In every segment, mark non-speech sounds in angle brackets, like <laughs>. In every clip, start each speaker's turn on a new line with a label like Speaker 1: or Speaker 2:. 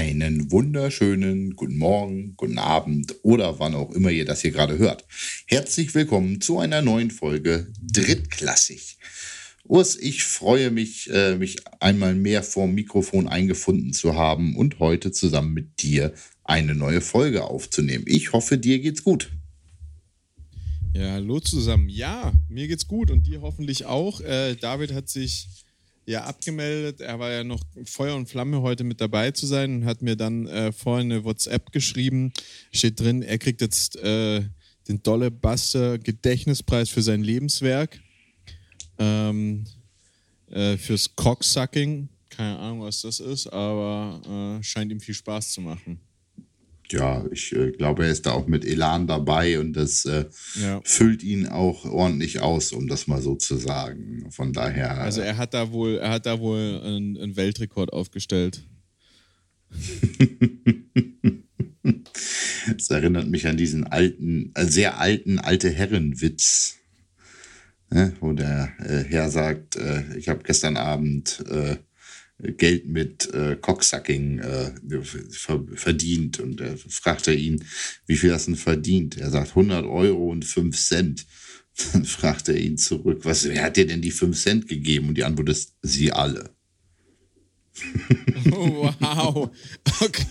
Speaker 1: Einen wunderschönen guten Morgen, guten Abend oder wann auch immer ihr das hier gerade hört. Herzlich willkommen zu einer neuen Folge Drittklassig. Urs, ich freue mich, äh, mich einmal mehr vorm Mikrofon eingefunden zu haben und heute zusammen mit dir eine neue Folge aufzunehmen. Ich hoffe, dir geht's gut.
Speaker 2: Ja, hallo zusammen. Ja, mir geht's gut und dir hoffentlich auch. Äh, David hat sich ja abgemeldet. Er war ja noch Feuer und Flamme heute mit dabei zu sein und hat mir dann äh, vorhin eine WhatsApp geschrieben. Steht drin, er kriegt jetzt äh, den Dolle Buster Gedächtnispreis für sein Lebenswerk. Ähm, äh, fürs Cocksucking. Keine Ahnung, was das ist, aber äh, scheint ihm viel Spaß zu machen
Speaker 1: ja, ich äh, glaube, er ist da auch mit Elan dabei und das äh, ja. füllt ihn auch ordentlich aus, um das mal so zu sagen. Von daher.
Speaker 2: Also er hat da wohl, er hat da wohl einen, einen Weltrekord aufgestellt. <laughs>
Speaker 1: das erinnert mich an diesen alten, äh, sehr alten alte Herrenwitz, ne, wo der äh, Herr sagt, äh, ich habe gestern Abend äh, Geld mit äh, Cocksucking äh, verdient. Und er fragte ihn, wie viel hast du denn verdient? Er sagt 100 Euro und 5 Cent. Dann <laughs> fragt er ihn zurück, was, wer hat dir denn die 5 Cent gegeben? Und die Antwort ist, sie alle. <laughs>
Speaker 2: Oh, wow. Okay.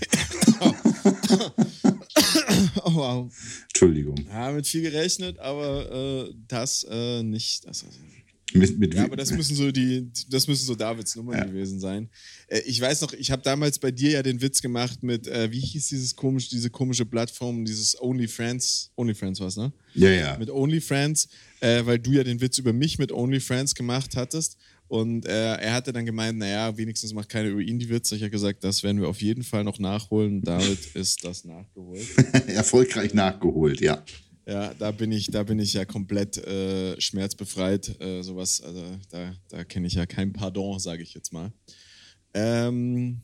Speaker 2: <laughs> Oh, wow.
Speaker 1: Entschuldigung.
Speaker 2: Ja, mit viel gerechnet, aber äh, das äh, nicht. Das, also
Speaker 1: mit, mit
Speaker 2: ja, aber das müssen so die, das müssen so Davids Nummern ja. gewesen sein. Äh, ich weiß noch, ich habe damals bei dir ja den Witz gemacht mit, äh, wie hieß dieses komisch, diese komische Plattform, dieses OnlyFriends, OnlyFriends was, ne?
Speaker 1: Ja, ja.
Speaker 2: Mit OnlyFriends, äh, weil du ja den Witz über mich mit OnlyFriends gemacht hattest. Und äh, er hatte dann gemeint, naja, wenigstens macht keiner über ihn die Witze. Ich habe gesagt, das werden wir auf jeden Fall noch nachholen. Damit ist das nachgeholt. <laughs>
Speaker 1: Erfolgreich nachgeholt, ja.
Speaker 2: Ja, da bin ich, da bin ich ja komplett äh, schmerzbefreit. Äh, sowas, also da, da kenne ich ja kein Pardon, sage ich jetzt mal. Ähm,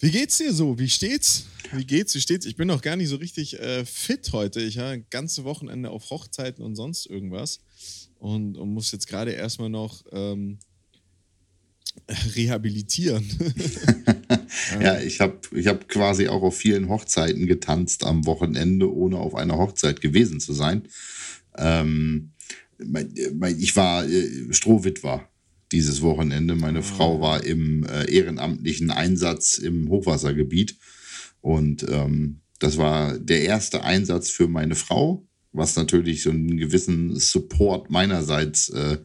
Speaker 2: wie geht's dir so? Wie steht's? Wie geht's? Wie steht's? Ich bin noch gar nicht so richtig äh, fit heute. Ich habe ein ganzes Wochenende auf Hochzeiten und sonst irgendwas und, und muss jetzt gerade erstmal noch ähm, rehabilitieren. <laughs>
Speaker 1: ja, ich habe ich hab quasi auch auf vielen Hochzeiten getanzt am Wochenende, ohne auf einer Hochzeit gewesen zu sein. Ähm, ich war äh, Strohwitwer dieses Wochenende. Meine oh. Frau war im äh, ehrenamtlichen Einsatz im Hochwassergebiet. Und ähm, das war der erste Einsatz für meine Frau, was natürlich so einen gewissen Support meinerseits äh,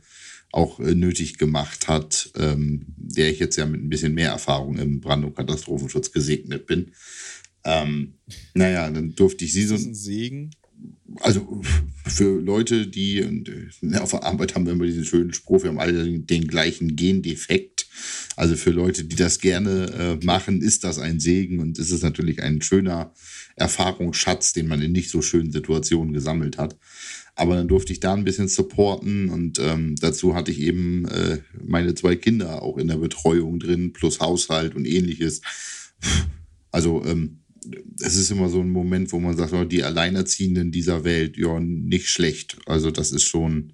Speaker 1: auch äh, nötig gemacht hat, ähm, der ich jetzt ja mit ein bisschen mehr Erfahrung im Brand- und Katastrophenschutz gesegnet bin. Ähm, naja, dann durfte ich sie so.
Speaker 2: Ist das ein Segen?
Speaker 1: Also für Leute, die und, äh, auf der Arbeit haben wir immer diesen schönen Spruch, wir haben alle den, den gleichen Gendefekt. Also für Leute, die das gerne äh, machen, ist das ein Segen und es ist natürlich ein schöner Erfahrungsschatz, den man in nicht so schönen Situationen gesammelt hat. Aber dann durfte ich da ein bisschen supporten und ähm, dazu hatte ich eben äh, meine zwei Kinder auch in der Betreuung drin, plus Haushalt und ähnliches. Also ähm, es ist immer so ein Moment, wo man sagt, oh, die Alleinerziehenden dieser Welt, ja, nicht schlecht. Also das ist schon,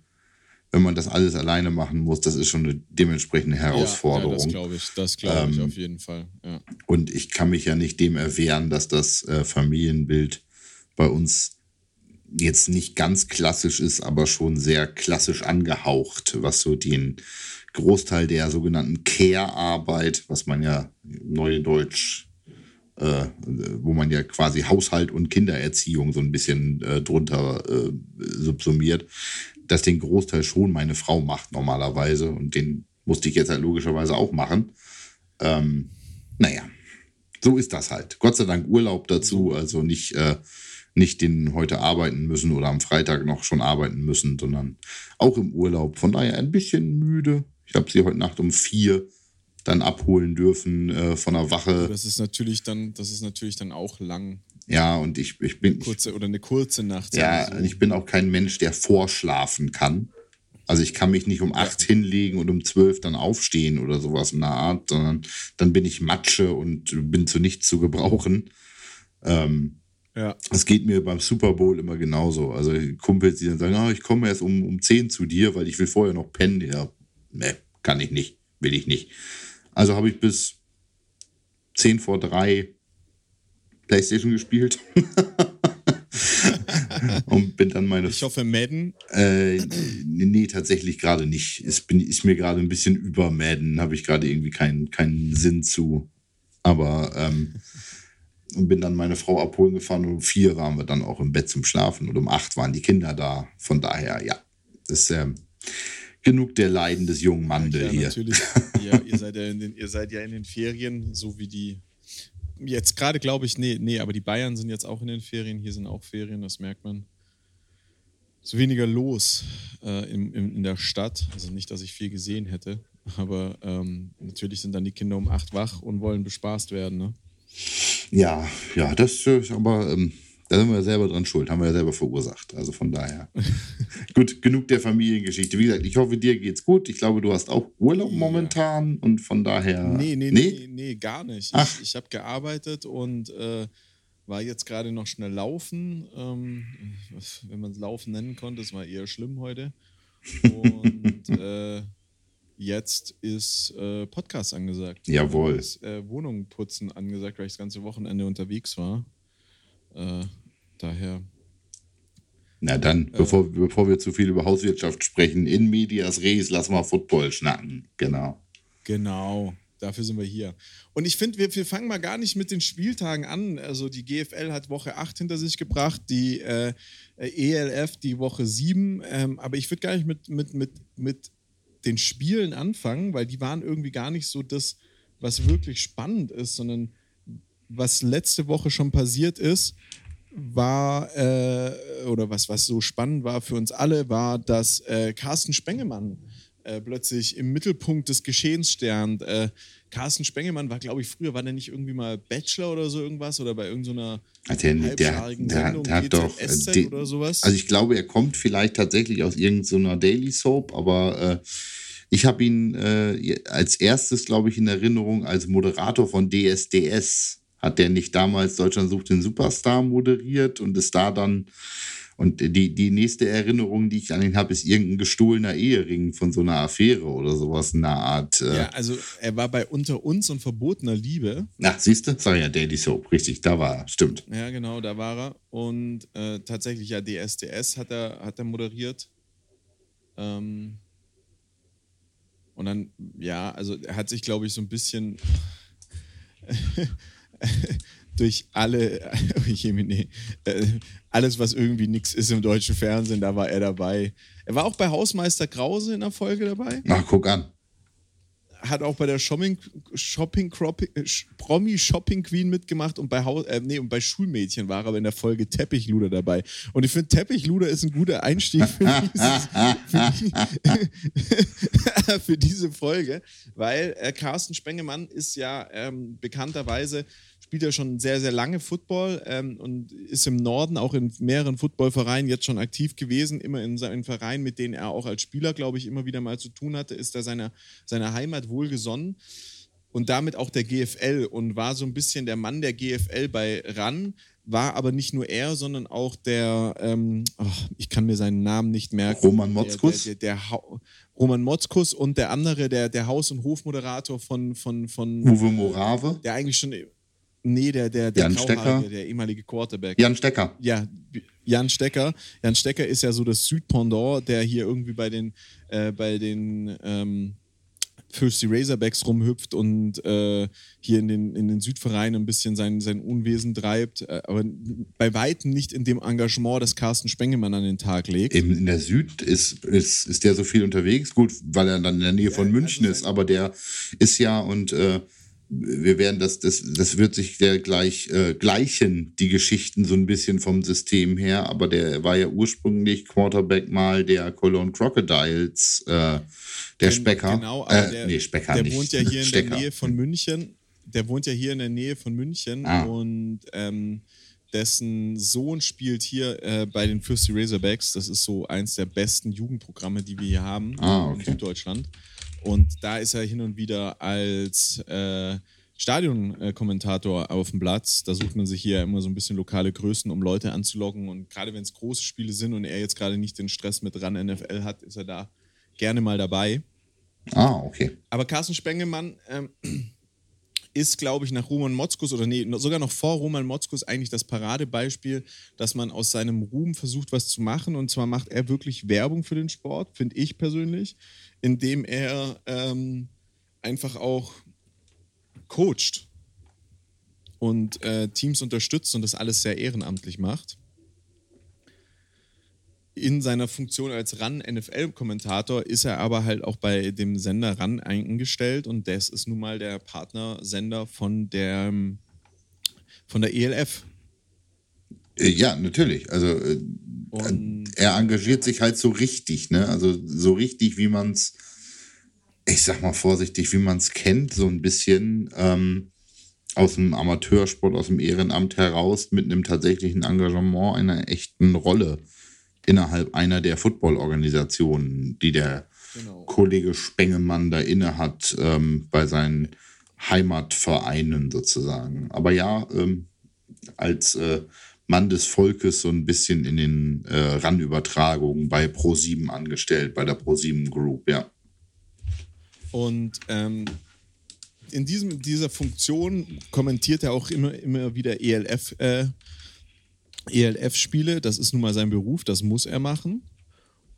Speaker 1: wenn man das alles alleine machen muss, das ist schon eine dementsprechende Herausforderung. Ja, ja das
Speaker 2: glaube ich, das glaube ich ähm, auf jeden Fall. Ja.
Speaker 1: Und ich kann mich ja nicht dem erwehren, dass das äh, Familienbild bei uns jetzt nicht ganz klassisch ist, aber schon sehr klassisch angehaucht, was so den Großteil der sogenannten Care-Arbeit, was man ja neue Deutsch, äh, wo man ja quasi Haushalt und Kindererziehung so ein bisschen äh, drunter äh, subsumiert, dass den Großteil schon meine Frau macht normalerweise und den musste ich jetzt halt logischerweise auch machen. Ähm, naja, so ist das halt. Gott sei Dank Urlaub dazu, also nicht äh, nicht den heute arbeiten müssen oder am Freitag noch schon arbeiten müssen, sondern auch im Urlaub. Von daher ein bisschen müde. Ich habe sie heute Nacht um vier dann abholen dürfen äh, von der Wache.
Speaker 2: Das ist natürlich dann, das ist natürlich dann auch lang.
Speaker 1: Ja, und ich, ich bin.
Speaker 2: Kurze oder eine kurze Nacht.
Speaker 1: Ja, so. ich bin auch kein Mensch, der vorschlafen kann. Also ich kann mich nicht um acht ja. hinlegen und um zwölf dann aufstehen oder sowas in der Art, sondern dann bin ich Matsche und bin zu nichts zu gebrauchen. Ähm,
Speaker 2: ja.
Speaker 1: Das geht mir beim Super Bowl immer genauso. Also Kumpels, die dann sagen, ah, ich komme erst um, um 10 zu dir, weil ich will vorher noch pennen. Ja, ne, kann ich nicht, will ich nicht. Also habe ich bis 10 vor 3 Playstation gespielt. <laughs> und bin dann meine.
Speaker 2: Ich hoffe, Madden?
Speaker 1: Äh, nee, tatsächlich gerade nicht. Es bin, ist mir gerade ein bisschen über Madden, habe ich gerade irgendwie keinen keinen Sinn zu. Aber ähm, und bin dann meine Frau abholen gefahren und um vier waren wir dann auch im Bett zum Schlafen und um acht waren die Kinder da. Von daher, ja, ist ähm, genug der Leiden des jungen Mandel ja, hier. Natürlich. <laughs>
Speaker 2: ja, ihr seid ja, in den, ihr seid ja in den Ferien, so wie die. Jetzt gerade glaube ich, nee, nee, aber die Bayern sind jetzt auch in den Ferien. Hier sind auch Ferien, das merkt man. Ist weniger los äh, in, in, in der Stadt. Also nicht, dass ich viel gesehen hätte, aber ähm, natürlich sind dann die Kinder um acht wach und wollen bespaßt werden. Ne?
Speaker 1: Ja, ja, das ist aber, ähm, da sind wir selber dran schuld, haben wir ja selber verursacht. Also von daher. <laughs> gut, genug der Familiengeschichte. Wie gesagt, ich hoffe, dir geht's gut. Ich glaube, du hast auch Urlaub ja. momentan und von daher.
Speaker 2: Nee, nee, nee, nee, nee gar nicht. Ach. Ich, ich habe gearbeitet und äh, war jetzt gerade noch schnell laufen. Ähm, wenn man es Laufen nennen konnte, es war eher schlimm heute. <laughs> Und äh, Jetzt ist äh, Podcast angesagt.
Speaker 1: Jawohl.
Speaker 2: Ist äh, Wohnung putzen angesagt, weil ich das ganze Wochenende unterwegs war. Äh, daher.
Speaker 1: Na dann, äh, bevor, bevor wir zu viel über Hauswirtschaft sprechen, in Medias Res, lass mal Football schnacken. Genau.
Speaker 2: Genau. Dafür sind wir hier. Und ich finde, wir, wir, fangen mal gar nicht mit den Spieltagen an. Also die GFL hat Woche 8 hinter sich gebracht, die äh, ELF die Woche 7. Ähm, aber ich würde gar nicht mit, mit, mit, mit den Spielen anfangen, weil die waren irgendwie gar nicht so das, was wirklich spannend ist, sondern was letzte Woche schon passiert ist, war, äh, oder was, was so spannend war für uns alle, war, dass äh, Carsten Spengemann äh, plötzlich im Mittelpunkt des Geschehens stand. Carsten Spengemann war, glaube ich, früher, war der nicht irgendwie mal Bachelor oder so irgendwas oder bei irgendeiner
Speaker 1: so der, der, der, der hat doch äh, oder sowas? Also ich glaube, er kommt vielleicht tatsächlich aus irgendeiner so Daily Soap, aber äh, ich habe ihn äh, als erstes, glaube ich, in Erinnerung als Moderator von DSDS. Hat der nicht damals Deutschland sucht den Superstar moderiert und ist da dann und die, die nächste Erinnerung, die ich an ihn habe, ist irgendein gestohlener Ehering von so einer Affäre oder sowas in der Art.
Speaker 2: Äh ja, also er war bei Unter uns und verbotener Liebe.
Speaker 1: Ach, siehst du? Sag ja, Daily Soap, richtig, da war er, stimmt.
Speaker 2: Ja, genau, da war er. Und äh, tatsächlich, ja, DSDS hat er, hat er moderiert. Ähm, und dann, ja, also er hat sich, glaube ich, so ein bisschen durch alle, <laughs> nee, äh, alles, was irgendwie nichts ist im deutschen Fernsehen, da war er dabei. Er war auch bei Hausmeister Krause in der Folge dabei.
Speaker 1: Ach, guck an.
Speaker 2: Hat auch bei der Shopping, Shopping äh, Promi Shopping Queen mitgemacht und bei, Haus, äh, nee, und bei Schulmädchen war er aber in der Folge Teppichluder dabei. Und ich finde, Teppichluder ist ein guter Einstieg für, <laughs> dieses, für, die, <laughs> für, diese Folge, weil äh, Carsten Spengemann ist ja ähm, bekannterweise spielt ja schon sehr, sehr lange Football ähm, und ist im Norden auch in mehreren Footballvereinen jetzt schon aktiv gewesen. Immer in seinen Vereinen, mit denen er auch als Spieler, glaube ich, immer wieder mal zu tun hatte, ist er seiner, seiner Heimat wohlgesonnen und damit auch der GFL und war so ein bisschen der Mann der GFL bei RAN, war aber nicht nur er, sondern auch der, ähm, oh, ich kann mir seinen Namen nicht merken.
Speaker 1: Roman Motzkus?
Speaker 2: Der, der, der, Roman Motzkus und der andere, der, der Haus- und Hofmoderator von, von, von
Speaker 1: Uwe Morave.
Speaker 2: Der eigentlich schon Nee, der, der, der
Speaker 1: Jan Stecker.
Speaker 2: der ehemalige Quarterback.
Speaker 1: Jan Stecker.
Speaker 2: Ja, Jan Stecker. Jan Stecker ist ja so das Südpendant, der hier irgendwie bei den, äh, bei den ähm, Thirsty Razorbacks rumhüpft und äh, hier in den, in den Südvereinen ein bisschen sein, sein Unwesen treibt, äh, aber bei weitem nicht in dem Engagement, das Carsten Spengemann an den Tag legt.
Speaker 1: Eben in der Süd ist, ist, ist der so viel unterwegs, gut, weil er dann in der Nähe ja, von München also ist, aber der ist ja und äh, wir werden das, das, das wird sich der gleich äh, gleichen, die Geschichten so ein bisschen vom System her, aber der war ja ursprünglich Quarterback mal der Cologne Crocodiles, äh, der Specker.
Speaker 2: Genau, aber
Speaker 1: äh, der, nee, Specker
Speaker 2: der
Speaker 1: nicht.
Speaker 2: wohnt ja hier in der Nähe von München. Der wohnt ja hier in der Nähe von München ah. und ähm, dessen Sohn spielt hier äh, bei den Fürsti Razorbacks. Das ist so eins der besten Jugendprogramme, die wir hier haben
Speaker 1: ah, okay.
Speaker 2: in Süddeutschland. Und da ist er hin und wieder als äh, Stadionkommentator auf dem Platz. Da sucht man sich hier immer so ein bisschen lokale Größen, um Leute anzulocken. Und gerade wenn es große Spiele sind und er jetzt gerade nicht den Stress mit ran NFL hat, ist er da gerne mal dabei.
Speaker 1: Ah, okay.
Speaker 2: Aber Carsten Spengemann ähm, ist, glaube ich, nach Roman Motzkus oder nee, sogar noch vor Roman Motzkus eigentlich das Paradebeispiel, dass man aus seinem Ruhm versucht, was zu machen. Und zwar macht er wirklich Werbung für den Sport, finde ich persönlich, indem er ähm, einfach auch coacht und äh, Teams unterstützt und das alles sehr ehrenamtlich macht in seiner Funktion als RAN-NFL-Kommentator ist er aber halt auch bei dem Sender RAN eingestellt und das ist nun mal der Partnersender von der, von der ELF.
Speaker 1: Äh, ja, natürlich. Also äh, und er engagiert sich halt so richtig, ne? Also so richtig, wie man es, ich sag mal vorsichtig, wie man es kennt, so ein bisschen ähm, aus dem Amateursport, aus dem Ehrenamt heraus mit einem tatsächlichen Engagement einer echten Rolle innerhalb einer der Football-Organisationen, die der genau. Kollege Spengemann da inne hat, ähm, bei seinen Heimatvereinen sozusagen. Aber ja, ähm, als äh, Mann des Volkes so ein bisschen in den äh, RAN-Übertragungen bei Pro7 angestellt, bei der Pro7 Group, ja.
Speaker 2: Und ähm, in diesem, dieser Funktion kommentiert er auch immer, immer wieder ELF- äh, ELF-Spiele, das ist nun mal sein Beruf, das muss er machen.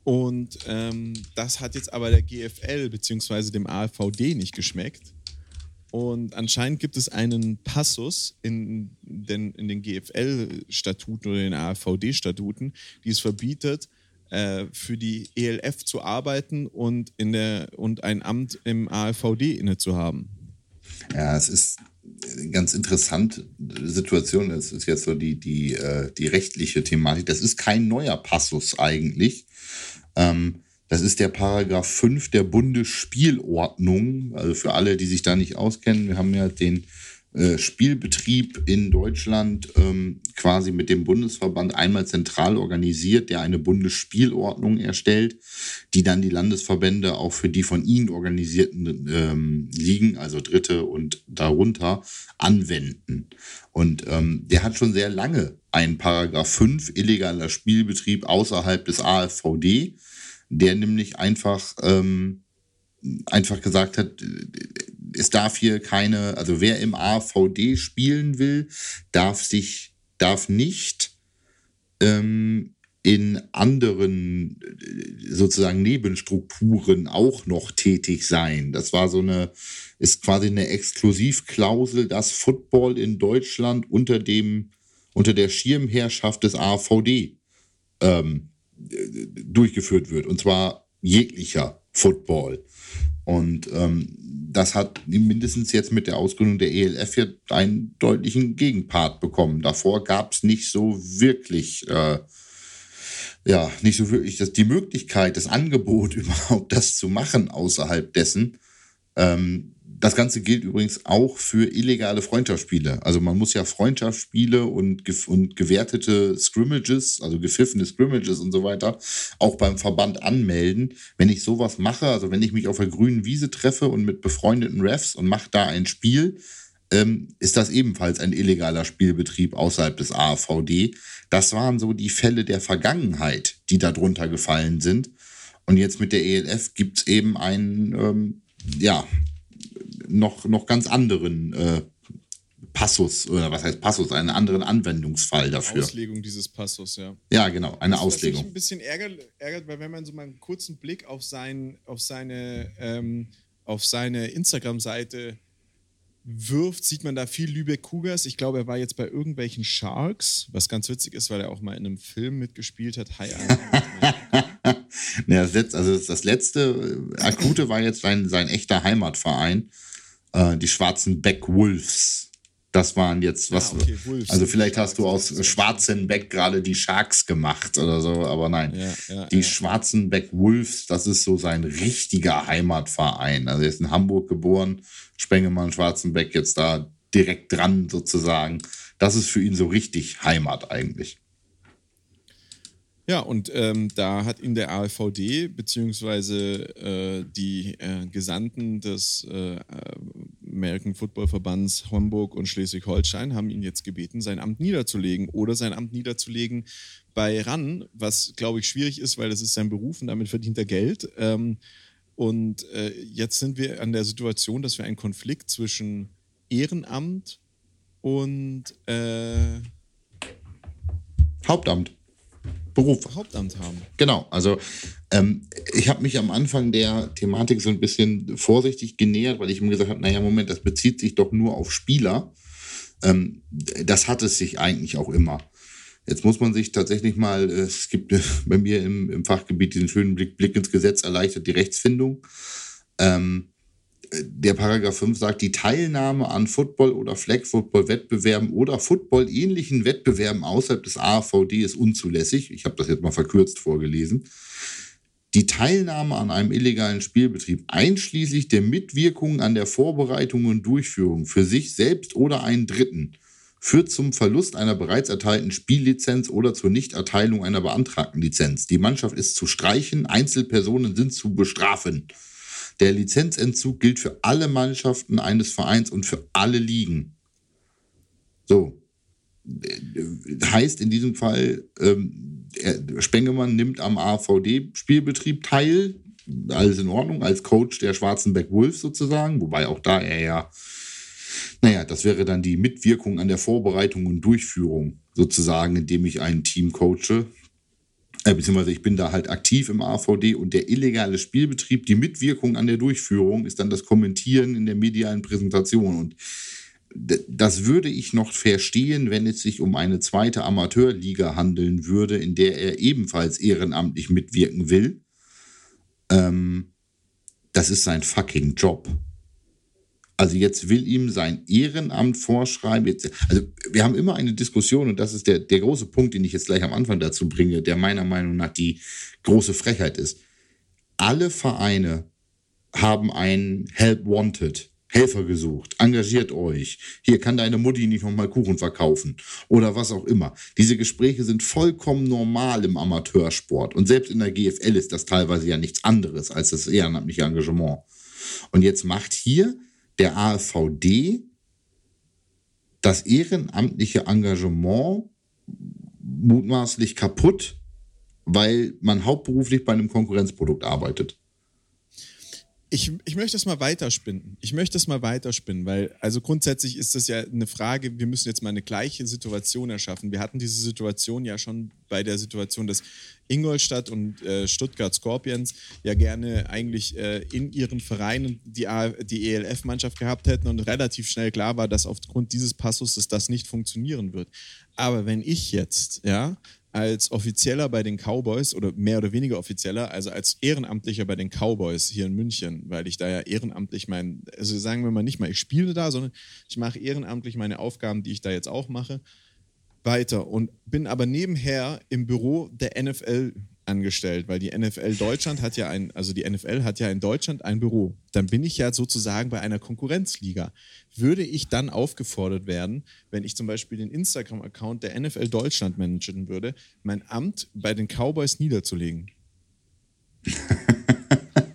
Speaker 2: Und ähm, das hat jetzt aber der GFL bzw. dem AVD nicht geschmeckt. Und anscheinend gibt es einen Passus in den, in den GFL-Statuten oder den AVD-Statuten, die es verbietet, äh, für die ELF zu arbeiten und, in der, und ein Amt im AVD inne zu haben.
Speaker 1: Ja, es ist ganz interessante Situation. Das ist jetzt so die, die, äh, die rechtliche Thematik. Das ist kein neuer Passus eigentlich. Ähm, das ist der Paragraph 5 der Bundesspielordnung. Also für alle, die sich da nicht auskennen, wir haben ja den Spielbetrieb in Deutschland ähm, quasi mit dem Bundesverband einmal zentral organisiert, der eine Bundesspielordnung erstellt, die dann die Landesverbände auch für die von ihnen organisierten ähm, Ligen, also Dritte und darunter, anwenden. Und ähm, der hat schon sehr lange einen Paragraph 5 illegaler Spielbetrieb außerhalb des AFVD, der nämlich einfach ähm, einfach gesagt hat, es darf hier keine, also wer im AVD spielen will, darf sich, darf nicht ähm, in anderen sozusagen Nebenstrukturen auch noch tätig sein. Das war so eine, ist quasi eine Exklusivklausel, dass Football in Deutschland unter dem, unter der Schirmherrschaft des AVD ähm, durchgeführt wird. Und zwar jeglicher Football. Und ähm, das hat mindestens jetzt mit der Ausgründung der ELF ja einen deutlichen Gegenpart bekommen. Davor gab es nicht so wirklich, äh, ja, nicht so wirklich das, die Möglichkeit, das Angebot <laughs> überhaupt das zu machen außerhalb dessen. Ähm, das Ganze gilt übrigens auch für illegale Freundschaftsspiele. Also man muss ja Freundschaftsspiele und, und gewertete Scrimmages, also gepfiffene Scrimmages und so weiter, auch beim Verband anmelden. Wenn ich sowas mache, also wenn ich mich auf der grünen Wiese treffe und mit befreundeten Refs und mache da ein Spiel, ähm, ist das ebenfalls ein illegaler Spielbetrieb außerhalb des AVD. Das waren so die Fälle der Vergangenheit, die darunter gefallen sind. Und jetzt mit der ELF gibt es eben einen, ähm, ja, noch, noch ganz anderen äh, Passus, oder was heißt Passus, einen anderen Anwendungsfall dafür.
Speaker 2: Auslegung dieses Passus, ja.
Speaker 1: Ja, genau, eine
Speaker 2: das,
Speaker 1: Auslegung.
Speaker 2: Was mich ein bisschen ärgert, ärgert, weil wenn man so mal einen kurzen Blick auf, sein, auf seine, ähm, auf seine Instagram-Seite wirft, sieht man da viel Lübeck Cougars. Ich glaube, er war jetzt bei irgendwelchen Sharks, was ganz witzig ist, weil er auch mal in einem Film mitgespielt hat. Hi, <laughs>
Speaker 1: ja, das letzte, also das letzte äh, Akute war jetzt sein, sein echter Heimatverein, äh, die schwarzen Beck Wolves. Das waren jetzt was. Ah, okay, also vielleicht hast du aus Schwarzenbeck gerade die Sharks gemacht oder so, aber nein. Ja, ja, die ja. Schwarzenbeck Wolves, das ist so sein richtiger Heimatverein. Also er ist in Hamburg geboren, Spengemann, Schwarzenbeck jetzt da direkt dran sozusagen. Das ist für ihn so richtig Heimat eigentlich.
Speaker 2: Ja, und ähm, da hat ihm der AVD beziehungsweise äh, die äh, Gesandten des äh, American Football Verbands Hamburg und Schleswig-Holstein haben ihn jetzt gebeten, sein Amt niederzulegen oder sein Amt niederzulegen bei RAN, was glaube ich schwierig ist, weil das ist sein Beruf und damit verdient er Geld. Ähm, und äh, jetzt sind wir an der Situation, dass wir einen Konflikt zwischen Ehrenamt und äh,
Speaker 1: Hauptamt. Beruf.
Speaker 2: Hauptamt haben.
Speaker 1: Genau, also ähm, ich habe mich am Anfang der Thematik so ein bisschen vorsichtig genähert, weil ich mir gesagt habe, naja, Moment, das bezieht sich doch nur auf Spieler. Ähm, das hat es sich eigentlich auch immer. Jetzt muss man sich tatsächlich mal, äh, es gibt äh, bei mir im, im Fachgebiet diesen schönen Blick, Blick ins Gesetz, erleichtert die Rechtsfindung. Ähm, der Paragraph 5 sagt, die Teilnahme an Football- oder Flag-Football-Wettbewerben oder Football-ähnlichen Wettbewerben außerhalb des AVD ist unzulässig. Ich habe das jetzt mal verkürzt vorgelesen. Die Teilnahme an einem illegalen Spielbetrieb, einschließlich der Mitwirkung an der Vorbereitung und Durchführung für sich selbst oder einen Dritten, führt zum Verlust einer bereits erteilten Spiellizenz oder zur Nichterteilung einer beantragten Lizenz. Die Mannschaft ist zu streichen, Einzelpersonen sind zu bestrafen. Der Lizenzentzug gilt für alle Mannschaften eines Vereins und für alle Ligen. So. Heißt in diesem Fall, ähm, Spengemann nimmt am AVD-Spielbetrieb teil. Alles in Ordnung, als Coach der Schwarzenbeck Wolf sozusagen, wobei auch da er ja, naja, das wäre dann die Mitwirkung an der Vorbereitung und Durchführung sozusagen, indem ich ein Team coache beziehungsweise ich bin da halt aktiv im AVD und der illegale Spielbetrieb, die Mitwirkung an der Durchführung ist dann das Kommentieren in der medialen Präsentation. Und das würde ich noch verstehen, wenn es sich um eine zweite Amateurliga handeln würde, in der er ebenfalls ehrenamtlich mitwirken will. Ähm, das ist sein fucking Job. Also jetzt will ihm sein Ehrenamt vorschreiben. Jetzt, also wir haben immer eine Diskussion und das ist der, der große Punkt, den ich jetzt gleich am Anfang dazu bringe, der meiner Meinung nach die große Frechheit ist. Alle Vereine haben ein Help Wanted. Helfer gesucht, engagiert euch. Hier kann deine Mutti nicht nochmal Kuchen verkaufen oder was auch immer. Diese Gespräche sind vollkommen normal im Amateursport und selbst in der GFL ist das teilweise ja nichts anderes als das ehrenamtliche Engagement. Und jetzt macht hier der AfVD das ehrenamtliche Engagement mutmaßlich kaputt, weil man hauptberuflich bei einem Konkurrenzprodukt arbeitet.
Speaker 2: Ich, ich möchte das mal weiterspinnen. Ich möchte das mal weiterspinnen, weil also grundsätzlich ist das ja eine Frage, wir müssen jetzt mal eine gleiche Situation erschaffen. Wir hatten diese Situation ja schon bei der Situation, dass Ingolstadt und äh, Stuttgart Scorpions ja gerne eigentlich äh, in ihren Vereinen die, die ELF-Mannschaft gehabt hätten und relativ schnell klar war, dass aufgrund dieses Passus das nicht funktionieren wird. Aber wenn ich jetzt, ja, als Offizieller bei den Cowboys oder mehr oder weniger Offizieller, also als Ehrenamtlicher bei den Cowboys hier in München, weil ich da ja ehrenamtlich mein, also sagen wir mal nicht mal, ich spiele da, sondern ich mache ehrenamtlich meine Aufgaben, die ich da jetzt auch mache, weiter und bin aber nebenher im Büro der NFL angestellt, weil die NFL Deutschland hat ja ein, also die NFL hat ja in Deutschland ein Büro. Dann bin ich ja sozusagen bei einer Konkurrenzliga. Würde ich dann aufgefordert werden, wenn ich zum Beispiel den Instagram-Account der NFL Deutschland managen würde, mein Amt bei den Cowboys niederzulegen? <laughs>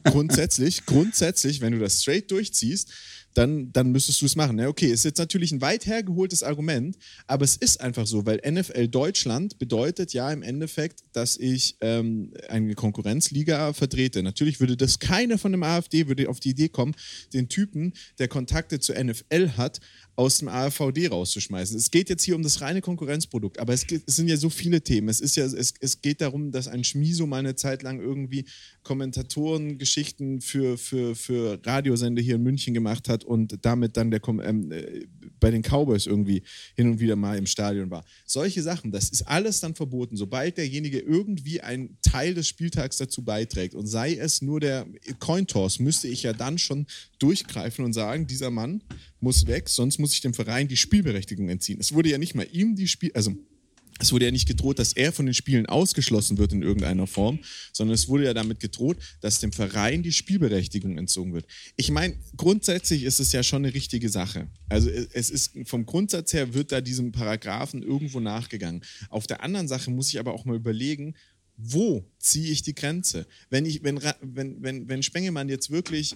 Speaker 2: grundsätzlich, grundsätzlich, wenn du das straight durchziehst, dann, dann müsstest du es machen. Ja, okay, ist jetzt natürlich ein weit hergeholtes Argument, aber es ist einfach so, weil NFL Deutschland bedeutet ja im Endeffekt, dass ich ähm, eine Konkurrenzliga vertrete. Natürlich würde das keiner von dem AfD würde auf die Idee kommen, den Typen, der Kontakte zur NFL hat, aus dem AfVD rauszuschmeißen. Es geht jetzt hier um das reine Konkurrenzprodukt, aber es, geht, es, sind ja so viele Themen. Es, ist ja, es, es geht darum, dass ein Schmiso mal eine Zeit lang irgendwie Kommentatorengeschichten für, für, für Radiosender hier in München gemacht hat und damit dann der, ähm, äh, bei den Cowboys irgendwie hin und wieder mal im Stadion war. Solche Sachen, das ist alles dann verboten, sobald derjenige irgendwie einen Teil des Spieltags dazu beiträgt und sei es nur der Cointoss, müsste ich ja dann schon durchgreifen und sagen, dieser Mann muss weg, sonst muss ich dem Verein die Spielberechtigung entziehen. Es wurde ja nicht mal ihm die Spiel, also es wurde ja nicht gedroht, dass er von den Spielen ausgeschlossen wird in irgendeiner Form, sondern es wurde ja damit gedroht, dass dem Verein die Spielberechtigung entzogen wird. Ich meine, grundsätzlich ist es ja schon eine richtige Sache. Also es ist vom Grundsatz her wird da diesem Paragraphen irgendwo nachgegangen. Auf der anderen Sache muss ich aber auch mal überlegen, wo ziehe ich die Grenze? Wenn, ich, wenn, wenn, wenn, wenn Spengemann jetzt wirklich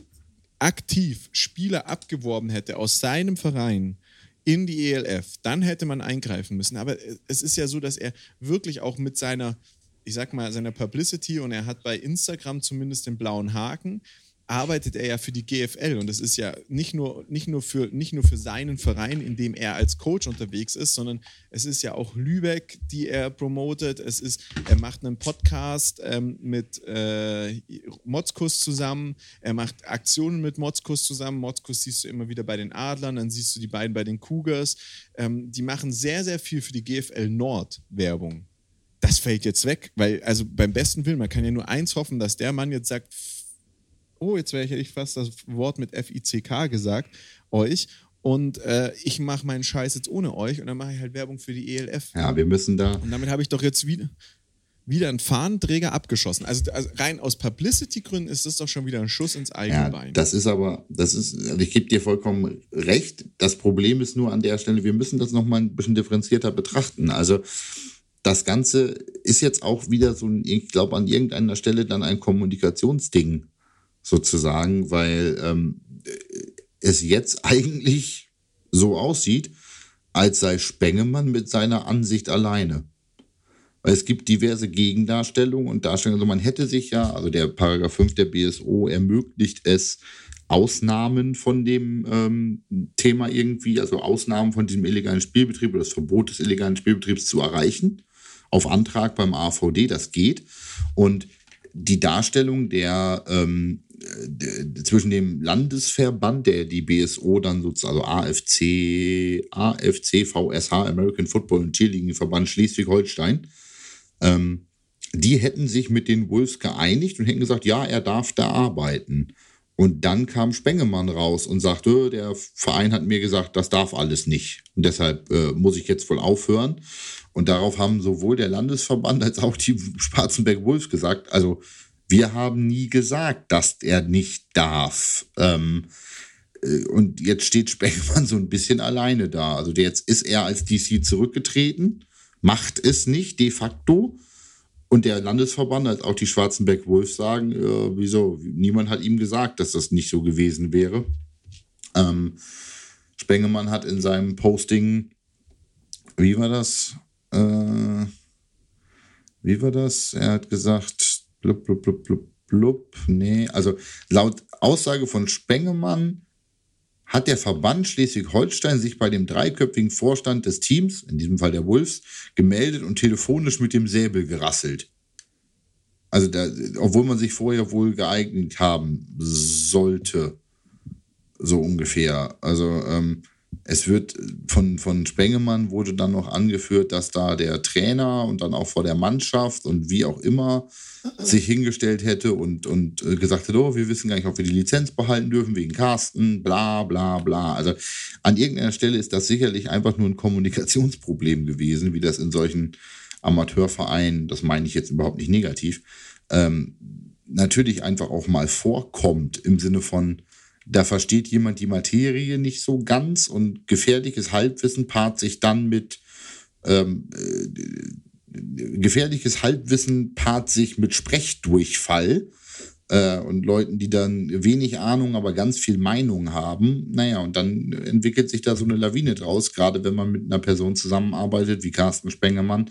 Speaker 2: aktiv Spieler abgeworben hätte aus seinem Verein in die ELF, dann hätte man eingreifen müssen. Aber es ist ja so, dass er wirklich auch mit seiner, ich sag mal, seiner Publicity und er hat bei Instagram zumindest den blauen Haken, arbeitet er ja für die GFL und das ist ja nicht nur, nicht nur, für, nicht nur für seinen Verein, in dem er als Coach unterwegs ist, sondern es ist ja auch Lübeck, die er promotet. Es ist, er macht einen Podcast ähm, mit äh, Motzkus zusammen, er macht Aktionen mit Motzkus zusammen. Motzkus siehst du immer wieder bei den Adlern, dann siehst du die beiden bei den Cougars. Ähm, die machen sehr, sehr viel für die GFL Nord Werbung. Das fällt jetzt weg, weil, also beim besten Willen, man kann ja nur eins hoffen, dass der Mann jetzt sagt, oh, jetzt wäre ich fast das Wort mit F-I-C-K gesagt, euch. Und äh, ich mache meinen Scheiß jetzt ohne euch und dann mache ich halt Werbung für die ELF.
Speaker 1: Ja, wir müssen da.
Speaker 2: Und damit habe ich doch jetzt wieder, wieder einen Fahnenträger abgeschossen. Also, also rein aus Publicity-Gründen ist das doch schon wieder ein Schuss ins eigene
Speaker 1: ja,
Speaker 2: Bein.
Speaker 1: Das ist aber, das ist, also ich gebe dir vollkommen recht. Das Problem ist nur an der Stelle, wir müssen das nochmal ein bisschen differenzierter betrachten. Also das Ganze ist jetzt auch wieder so, ich glaube, an irgendeiner Stelle dann ein Kommunikationsding sozusagen, weil ähm, es jetzt <laughs> eigentlich so aussieht, als sei Spengemann mit seiner Ansicht alleine. Weil es gibt diverse Gegendarstellungen und Darstellungen. Also man hätte sich ja, also der Paragraph 5 der BSO ermöglicht es, Ausnahmen von dem ähm, Thema irgendwie, also Ausnahmen von diesem illegalen Spielbetrieb oder das Verbot des illegalen Spielbetriebs zu erreichen. Auf Antrag beim AVD, das geht. Und die Darstellung der ähm, zwischen dem Landesverband, der die BSO dann sozusagen, also AFC, AFC, VSH, American Football und Cheerleading Verband Schleswig-Holstein, ähm, die hätten sich mit den Wolves geeinigt und hätten gesagt, ja, er darf da arbeiten. Und dann kam Spengemann raus und sagte, der Verein hat mir gesagt, das darf alles nicht. Und deshalb äh, muss ich jetzt wohl aufhören. Und darauf haben sowohl der Landesverband als auch die Schwarzenberg Wolves gesagt, also wir haben nie gesagt, dass er nicht darf. Ähm, äh, und jetzt steht Spengmann so ein bisschen alleine da. Also jetzt ist er als DC zurückgetreten, macht es nicht de facto. Und der Landesverband, als auch die Schwarzenberg Wolf sagen, äh, wieso? Niemand hat ihm gesagt, dass das nicht so gewesen wäre. Ähm, Spengemann hat in seinem Posting, wie war das? Äh, wie war das? Er hat gesagt, blub, blub, blub, blub, blub. Nee, also laut Aussage von Spengemann hat der Verband Schleswig-Holstein sich bei dem dreiköpfigen Vorstand des Teams, in diesem Fall der Wolves, gemeldet und telefonisch mit dem Säbel gerasselt. Also, da, obwohl man sich vorher wohl geeignet haben sollte, so ungefähr. Also, ähm, es wird von, von Spengemann wurde dann noch angeführt, dass da der Trainer und dann auch vor der Mannschaft und wie auch immer sich hingestellt hätte und, und äh, gesagt hätte, oh, wir wissen gar nicht, ob wir die Lizenz behalten dürfen wegen Carsten, bla bla bla. Also an irgendeiner Stelle ist das sicherlich einfach nur ein Kommunikationsproblem gewesen, wie das in solchen Amateurvereinen, das meine ich jetzt überhaupt nicht negativ, ähm, natürlich einfach auch mal vorkommt im Sinne von, da versteht jemand die Materie nicht so ganz und gefährliches Halbwissen paart sich dann mit ähm, äh, gefährliches Halbwissen paart sich mit Sprechdurchfall äh, und Leuten, die dann wenig Ahnung, aber ganz viel Meinung haben. Naja, und dann entwickelt sich da so eine Lawine draus, gerade wenn man mit einer Person zusammenarbeitet, wie Carsten Spengemann,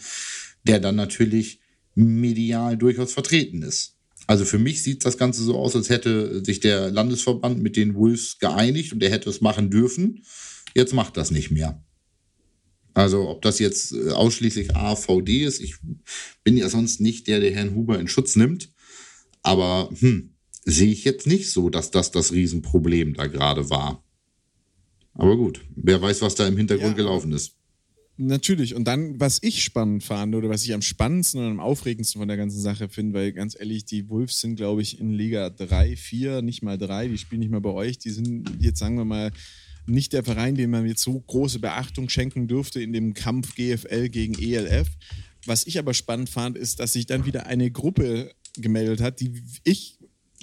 Speaker 1: der dann natürlich medial durchaus vertreten ist. Also für mich sieht das Ganze so aus, als hätte sich der Landesverband mit den Wolves geeinigt und er hätte es machen dürfen. Jetzt macht das nicht mehr. Also ob das jetzt äh, ausschließlich AVD ist, ich bin ja sonst nicht der, der Herrn Huber in Schutz nimmt. Aber hm, sehe ich jetzt nicht so, dass das das Riesenproblem da gerade war. Aber gut, wer weiß, was da im Hintergrund ja. gelaufen ist.
Speaker 2: Natürlich. Und dann, was ich spannend fand oder was ich am spannendsten und am aufregendsten von der ganzen Sache finde, weil ganz ehrlich, die Wolves sind, glaube ich, in Liga 3, 4, nicht mal 3, die spielen nicht mal bei euch. Die sind jetzt, sagen wir mal, nicht der Verein, dem man jetzt so große Beachtung schenken dürfte in dem Kampf GFL gegen ELF. Was ich aber spannend fand, ist, dass sich dann wieder eine Gruppe gemeldet hat, die ich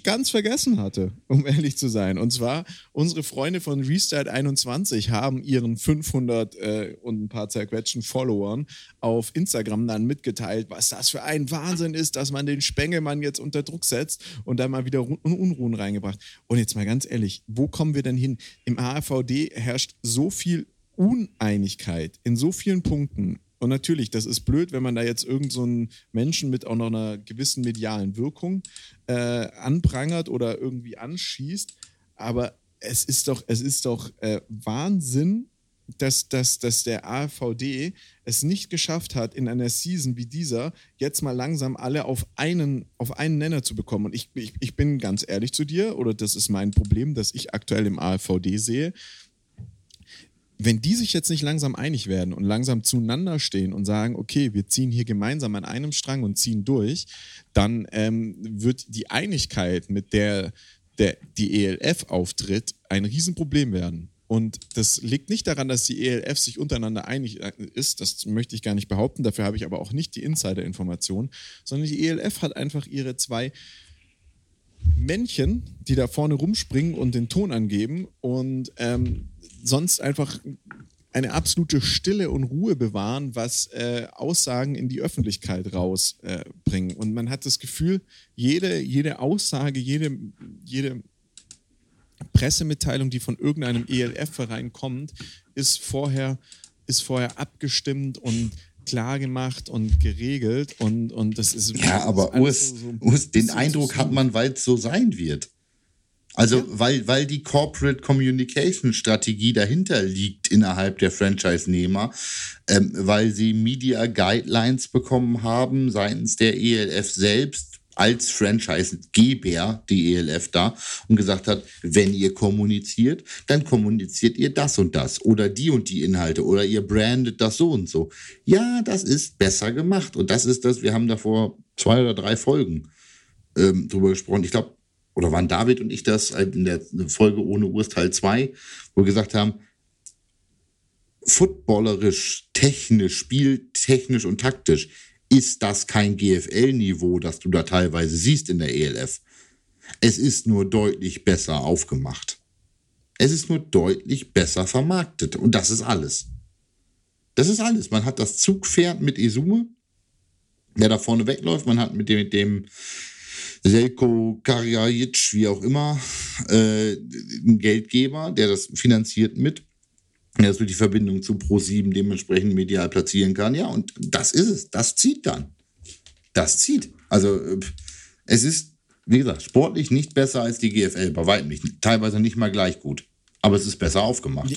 Speaker 2: ganz vergessen hatte, um ehrlich zu sein. Und zwar, unsere Freunde von Restart 21 haben ihren 500 äh, und ein paar zerquetschen Followern auf Instagram dann mitgeteilt, was das für ein Wahnsinn ist, dass man den Spengelmann jetzt unter Druck setzt und da mal wieder Unruhen reingebracht. Und jetzt mal ganz ehrlich, wo kommen wir denn hin? Im AVD herrscht so viel Uneinigkeit in so vielen Punkten Und natürlich, das ist blöd, wenn man da jetzt irgendeinen so Menschen mit auch noch einer gewissen medialen Wirkung äh, anprangert oder irgendwie anschießt. Aber es ist doch, es ist doch äh, Wahnsinn, dass, dass, dass der AVD es nicht geschafft hat, in einer Season wie dieser jetzt mal langsam alle auf einen, auf einen Nenner zu bekommen. Und ich, ich, ich bin ganz ehrlich zu dir, oder das ist mein Problem, das ich aktuell im AVD sehe. Wenn die sich jetzt nicht langsam einig werden und langsam zueinander stehen und sagen, okay, wir ziehen hier gemeinsam an einem Strang und ziehen durch, dann ähm, wird die Einigkeit, mit der, der die ELF auftritt, ein Riesenproblem werden. Und das liegt nicht daran, dass die ELF sich untereinander einig äh, ist, das möchte ich gar nicht behaupten, dafür habe ich aber auch nicht die Insider-Information, sondern die ELF hat einfach ihre zwei Männchen, die da vorne rumspringen und den Ton angeben und ähm, sonst einfach eine absolute Stille und Ruhe bewahren, was äh, Aussagen in die Öffentlichkeit rausbringen. Äh, und man hat das Gefühl, jede, jede Aussage, jede, jede Pressemitteilung, die von irgendeinem ELF-Verein kommt, ist vorher, ist vorher abgestimmt und klar gemacht und geregelt und, und das ist.
Speaker 1: Ja, aber Urs, so, so Urs, den Eindruck hat man, weil es so sein wird. Also, ja. weil, weil die Corporate Communication Strategie dahinter liegt innerhalb der Franchise-Nehmer, ähm, weil sie Media Guidelines bekommen haben seitens der ELF selbst, als Franchise-Geber die ELF da und gesagt hat, wenn ihr kommuniziert, dann kommuniziert ihr das und das oder die und die Inhalte oder ihr brandet das so und so. Ja, das ist besser gemacht und das ist das, wir haben da vor zwei oder drei Folgen ähm, drüber gesprochen. Ich glaube, oder waren David und ich das in der Folge ohne Urteil 2, wo wir gesagt haben, footballerisch, technisch, spieltechnisch und taktisch ist das kein GFL-Niveau, das du da teilweise siehst in der ELF. Es ist nur deutlich besser aufgemacht. Es ist nur deutlich besser vermarktet. Und das ist alles. Das ist alles. Man hat das Zugpferd mit Isume, der da vorne wegläuft. Man hat mit dem, mit dem Selko Karjajic, wie auch immer, äh, einen Geldgeber, der das finanziert mit dass du die Verbindung zu Pro7 dementsprechend medial platzieren kann. Ja, und das ist es. Das zieht dann. Das zieht. Also äh, es ist, wie gesagt, sportlich nicht besser als die GFL, bei weitem nicht. Teilweise nicht mal gleich gut. Aber es ist besser aufgemacht.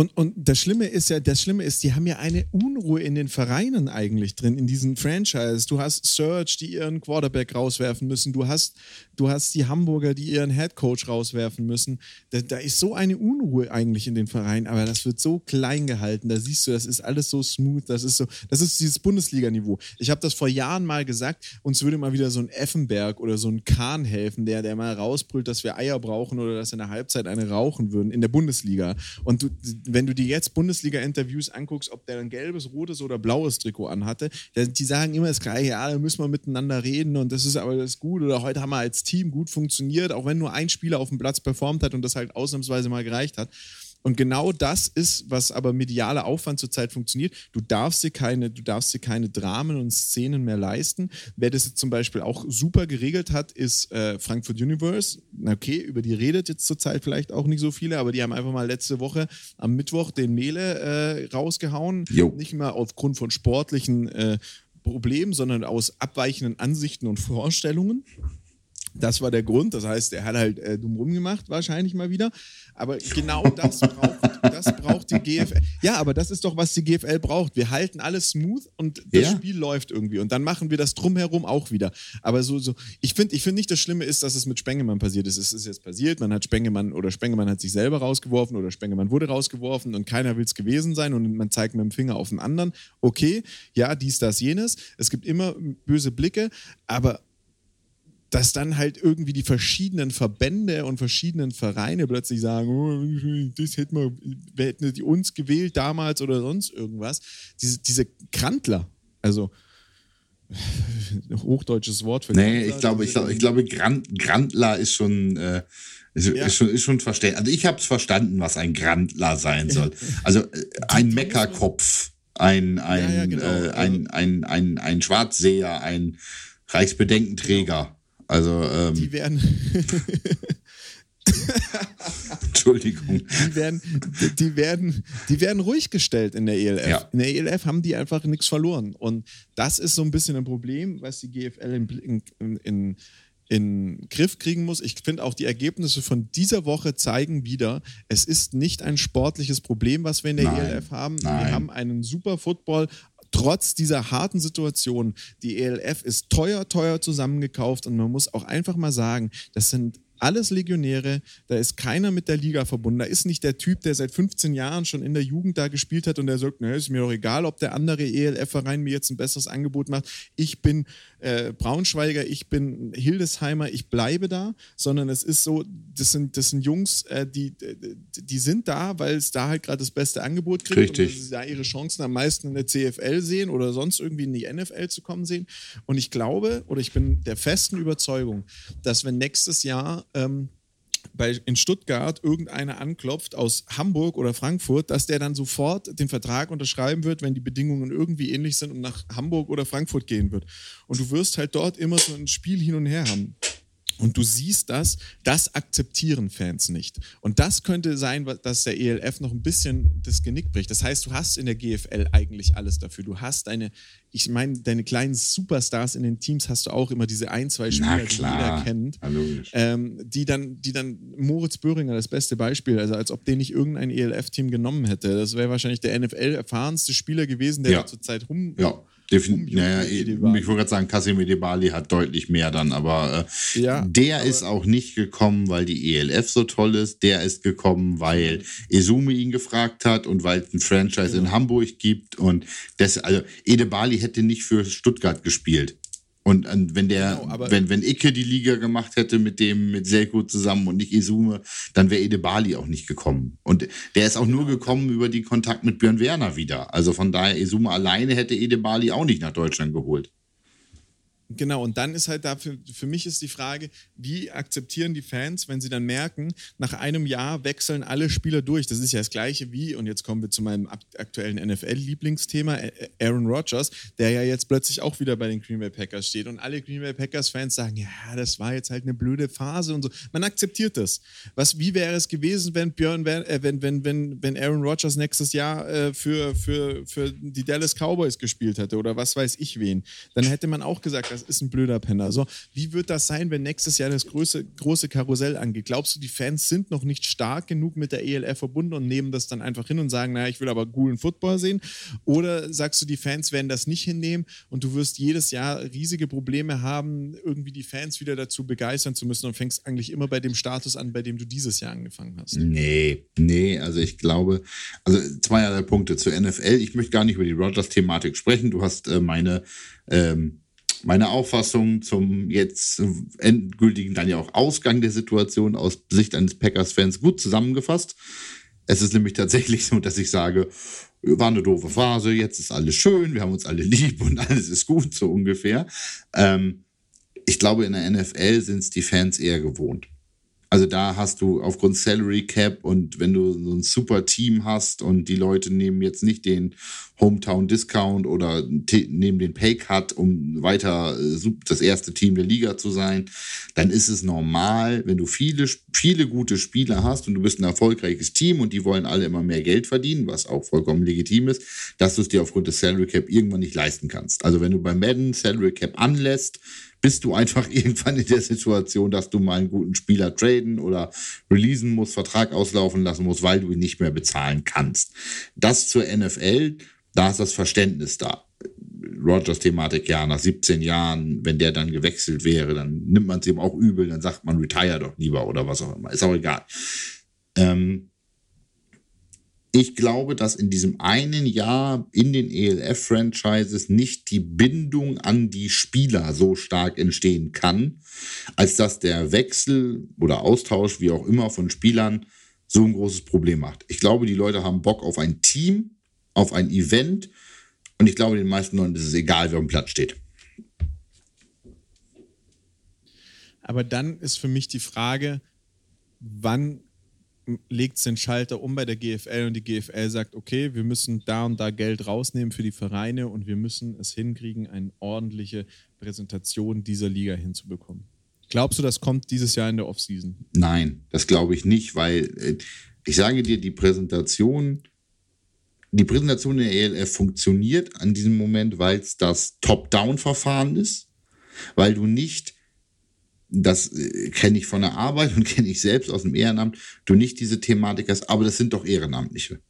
Speaker 2: Und, und das Schlimme ist ja, das Schlimme ist, die haben ja eine Unruhe in den Vereinen eigentlich drin, in diesen Franchise. Du hast Search, die ihren Quarterback rauswerfen müssen. Du hast, du hast die Hamburger, die ihren Headcoach rauswerfen müssen. Da, da ist so eine Unruhe eigentlich in den Vereinen, aber das wird so klein gehalten. Da siehst du, das ist alles so smooth. Das ist so, das ist dieses Bundesliga-Niveau. Ich habe das vor Jahren mal gesagt, uns würde mal wieder so ein Effenberg oder so ein Kahn helfen, der, der mal rausbrüllt, dass wir Eier brauchen oder dass in der Halbzeit eine rauchen würden in der Bundesliga. Und du wenn du dir jetzt Bundesliga-Interviews anguckst, ob der ein gelbes, rotes oder blaues Trikot anhatte, die sagen immer das gleiche, ja, da müssen wir miteinander reden und das ist aber das gut oder heute haben wir als Team gut funktioniert, auch wenn nur ein Spieler auf dem Platz performt hat und das halt ausnahmsweise mal gereicht hat. Und genau das ist, was aber medialer Aufwand zurzeit funktioniert. Du darfst dir keine, du darfst dir keine Dramen und Szenen mehr leisten. Wer das jetzt zum Beispiel auch super geregelt hat, ist äh, Frankfurt Universe. Okay, über die redet jetzt zurzeit vielleicht auch nicht so viele, aber die haben einfach mal letzte Woche am Mittwoch den Mele äh, rausgehauen. Jo. Nicht mehr aufgrund von sportlichen äh, Problemen, sondern aus abweichenden Ansichten und Vorstellungen. Das war der Grund. Das heißt, er hat halt äh, dumm rumgemacht, wahrscheinlich mal wieder. Aber genau das braucht, das braucht die GFL. Ja, aber das ist doch, was die GFL braucht. Wir halten alles smooth und das ja. Spiel läuft irgendwie. Und dann machen wir das drumherum auch wieder. Aber so, so ich finde ich find nicht, das Schlimme ist, dass es mit Spengemann passiert ist. Es ist jetzt passiert. Man hat Spengemann oder Spengemann hat sich selber rausgeworfen oder Spengemann wurde rausgeworfen und keiner will es gewesen sein und man zeigt mit dem Finger auf den anderen. Okay, ja, dies, das, jenes. Es gibt immer böse Blicke, aber dass dann halt irgendwie die verschiedenen Verbände und verschiedenen Vereine plötzlich sagen, oh, das hätten wir, wir hätten die uns gewählt damals oder sonst irgendwas. Diese, diese Krantler, also hochdeutsches Wort
Speaker 1: für Nee, ich glaube, ich, glaube, ich glaube Grantler ist schon, äh, ist, ja. ist, schon, ist schon verständlich. Also ich habe es verstanden, was ein Grantler sein soll. Also äh, ein Meckerkopf, ein, ein, ja, ja, genau. äh, ein, ein, ein, ein Schwarzseher, ein Reichsbedenkenträger. Genau. Also, ähm,
Speaker 2: die werden. <laughs>
Speaker 1: Entschuldigung.
Speaker 2: Die werden, die, werden, die werden ruhig gestellt in der ELF. Ja. In der ELF haben die einfach nichts verloren. Und das ist so ein bisschen ein Problem, was die GFL in, in, in in Griff kriegen muss. Ich finde auch die Ergebnisse von dieser Woche zeigen wieder, es ist nicht ein sportliches Problem, was wir in der nein, ELF haben. Nein. Wir haben einen super Football. Trotz dieser harten Situation, die ELF ist teuer, teuer zusammengekauft und man muss auch einfach mal sagen, das sind alles Legionäre, da ist keiner mit der Liga verbunden. Da ist nicht der Typ, der seit 15 Jahren schon in der Jugend da gespielt hat und der sagt, ne, ist mir doch egal, ob der andere ELF-Verein mir jetzt ein besseres Angebot macht. Ich bin äh, Braunschweiger, ich bin Hildesheimer, ich bleibe da, sondern es ist so, das sind, das sind Jungs, äh, die, die sind da, weil es da halt gerade das beste Angebot kriegt
Speaker 1: Richtig.
Speaker 2: und sie da ihre Chancen am meisten in der CFL sehen oder sonst irgendwie in die NFL zu kommen sehen. Und ich glaube oder ich bin der festen Überzeugung, dass wenn nächstes Jahr ähm, bei, in Stuttgart irgendeiner anklopft aus Hamburg oder Frankfurt, dass der dann sofort den Vertrag unterschreiben wird, wenn die Bedingungen irgendwie ähnlich sind und nach Hamburg oder Frankfurt gehen wird. Und du wirst halt dort immer so ein Spiel hin und her haben. Und du siehst das, das akzeptieren Fans nicht. Und das könnte sein, dass der ELF noch ein bisschen das Genick bricht. Das heißt, du hast in der GFL eigentlich alles dafür. Du hast deine, ich meine, deine kleinen Superstars in den Teams hast du auch immer diese ein, zwei Spieler, die jeder kennt. Ähm, die dann, die dann, Moritz Böhringer, das beste Beispiel, also als ob den nicht irgendein ELF-Team genommen hätte. Das wäre wahrscheinlich der NFL-erfahrenste Spieler gewesen, der ja. zurzeit rum.
Speaker 1: Ja Definitiv. Naja, ich wollte gerade sagen, Casimir Debali hat deutlich mehr dann, aber äh, ja, der aber ist auch nicht gekommen, weil die ELF so toll ist. Der ist gekommen, weil Esume ihn gefragt hat und weil es ein Franchise genau. in Hamburg gibt. Und das, also Edebali hätte nicht für Stuttgart gespielt. Und, und wenn der, genau, wenn, wenn Icke die Liga gemacht hätte mit dem, mit Selko zusammen und nicht Isume, dann wäre Ede Bali auch nicht gekommen. Und der ist auch genau. nur gekommen über den Kontakt mit Björn Werner wieder. Also von daher, Isume alleine hätte Ede Bali auch nicht nach Deutschland geholt.
Speaker 2: Genau, und dann ist halt dafür, für mich ist die Frage, wie akzeptieren die Fans, wenn sie dann merken, nach einem Jahr wechseln alle Spieler durch. Das ist ja das Gleiche wie, und jetzt kommen wir zu meinem aktuellen NFL-Lieblingsthema, Aaron Rodgers, der ja jetzt plötzlich auch wieder bei den Green Bay Packers steht. Und alle Green Bay Packers-Fans sagen, ja, das war jetzt halt eine blöde Phase und so. Man akzeptiert das. Was, wie wäre es gewesen, wenn Björn, äh, wenn, wenn, wenn, wenn Aaron Rodgers nächstes Jahr äh, für, für, für die Dallas Cowboys gespielt hätte oder was weiß ich wen? Dann hätte man auch gesagt, das ist ein blöder Penner. So, wie wird das sein, wenn nächstes Jahr das große, große Karussell angeht? Glaubst du, die Fans sind noch nicht stark genug mit der ELF verbunden und nehmen das dann einfach hin und sagen, naja, ich will aber coolen Football sehen? Oder sagst du, die Fans werden das nicht hinnehmen und du wirst jedes Jahr riesige Probleme haben, irgendwie die Fans wieder dazu begeistern zu müssen und fängst eigentlich immer bei dem Status an, bei dem du dieses Jahr angefangen hast?
Speaker 1: Nee, nee, also ich glaube, also zweierlei Punkte zur NFL. Ich möchte gar nicht über die Rogers-Thematik sprechen. Du hast äh, meine ähm, meine Auffassung zum jetzt endgültigen dann ja auch Ausgang der Situation aus Sicht eines Packers-Fans gut zusammengefasst. Es ist nämlich tatsächlich so, dass ich sage, war eine doofe Phase, jetzt ist alles schön, wir haben uns alle lieb und alles ist gut, so ungefähr. Ähm, ich glaube, in der NFL sind es die Fans eher gewohnt. Also da hast du aufgrund Salary Cap und wenn du so ein super Team hast und die Leute nehmen jetzt nicht den Hometown Discount oder nehmen den Pay Cut, um weiter äh, das erste Team der Liga zu sein, dann ist es normal, wenn du viele, viele gute Spieler hast und du bist ein erfolgreiches Team und die wollen alle immer mehr Geld verdienen, was auch vollkommen legitim ist, dass du es dir aufgrund des Salary Cap irgendwann nicht leisten kannst. Also wenn du bei Madden Salary Cap anlässt, bist du einfach <laughs> irgendwann in der Situation, dass du mal einen guten Spieler traden oder releasen musst, Vertrag auslaufen lassen musst, weil du ihn nicht mehr bezahlen kannst. Das zur NFL, da ist das Verständnis da. Rogers Thematik, ja, nach 17 Jahren, wenn der dann gewechselt wäre, dann nimmt man es ihm auch übel, dann sagt man, retire doch lieber oder was auch immer. Ist auch egal. Ähm, ich glaube, dass in diesem einen Jahr in den ELF-Franchises nicht die Bindung an die Spieler so stark entstehen kann, als dass der Wechsel oder Austausch, wie auch immer, von Spielern so ein großes Problem macht. Ich glaube, die Leute haben Bock auf ein Team, auf ein Event und ich glaube, den meisten Leuten ist es egal, wer am Platz steht.
Speaker 2: Aber dann ist für mich die Frage, wann legt den Schalter um bei der GFL und die GFL sagt, okay, wir müssen da und da Geld rausnehmen für die Vereine und wir müssen es hinkriegen, eine ordentliche Präsentation dieser Liga hinzubekommen. Glaubst du, das kommt dieses Jahr in der Offseason?
Speaker 1: Nein, das glaube ich nicht, weil äh, ich sage dir, die Präsentation, die Präsentation der ELF funktioniert an diesem Moment, weil es das Top-Down-Verfahren ist, weil du nicht das äh, kenne ich von der Arbeit und <laughs> kenne ich selbst aus dem Ehrenamt, du nicht diese Thematik hast, aber das sind doch Ehrenamtliche.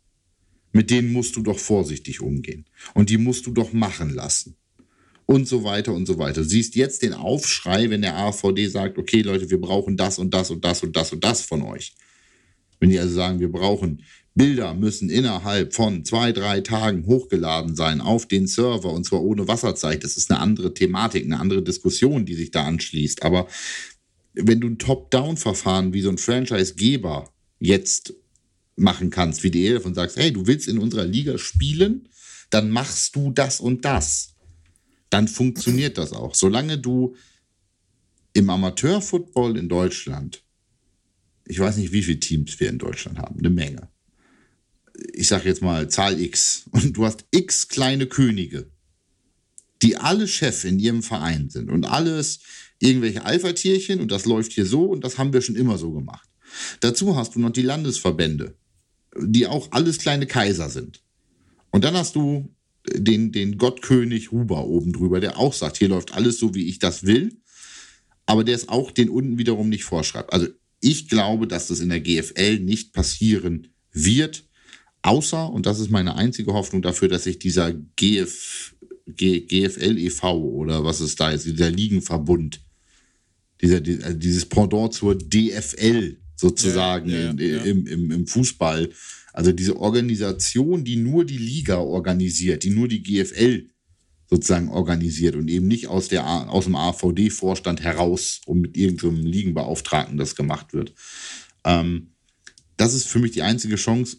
Speaker 1: Mit denen musst du doch vorsichtig umgehen. Und die musst du doch machen lassen. Und so weiter und so weiter. Du siehst jetzt den Aufschrei, wenn der AVD sagt, okay Leute, wir brauchen das und das und das und das und das von euch. Wenn die also sagen, wir brauchen Bilder müssen innerhalb von zwei, drei Tagen hochgeladen sein auf den Server und zwar ohne Wasserzeit. Das ist eine andere Thematik, eine andere Diskussion, die sich da anschließt. Aber wenn du ein Top-Down-Verfahren wie so ein Franchise-Geber jetzt machen kannst, wie die Elf und sagst, hey, du willst in unserer Liga spielen, dann machst du das und das. Dann funktioniert das auch. Solange du im Amateurfootball in Deutschland, ich weiß nicht, wie viele Teams wir in Deutschland haben, eine Menge. Ich sage jetzt mal Zahl X. Und du hast X kleine Könige, die alle Chef in ihrem Verein sind und alles irgendwelche Alpha-Tierchen und das läuft hier so und das haben wir schon immer so gemacht. Dazu hast du noch die Landesverbände, die auch alles kleine Kaiser sind. Und dann hast du den, den Gottkönig Huber oben drüber, der auch sagt, hier läuft alles so, wie ich das will, aber der es auch den unten wiederum nicht vorschreibt. Also ich glaube, dass das in der GFL nicht passieren wird, außer, und das ist meine einzige Hoffnung dafür, dass sich dieser GF, G, GFL e.V. oder was es da ist, dieser Ligenverbund, dieser, dieses Pendant zur DFL sozusagen ja, ja, ja. Im, im, im Fußball. Also diese Organisation, die nur die Liga organisiert, die nur die GFL sozusagen organisiert und eben nicht aus, der, aus dem AVD-Vorstand heraus und mit irgendeinem Ligenbeauftragten das gemacht wird. Ähm, das ist für mich die einzige Chance.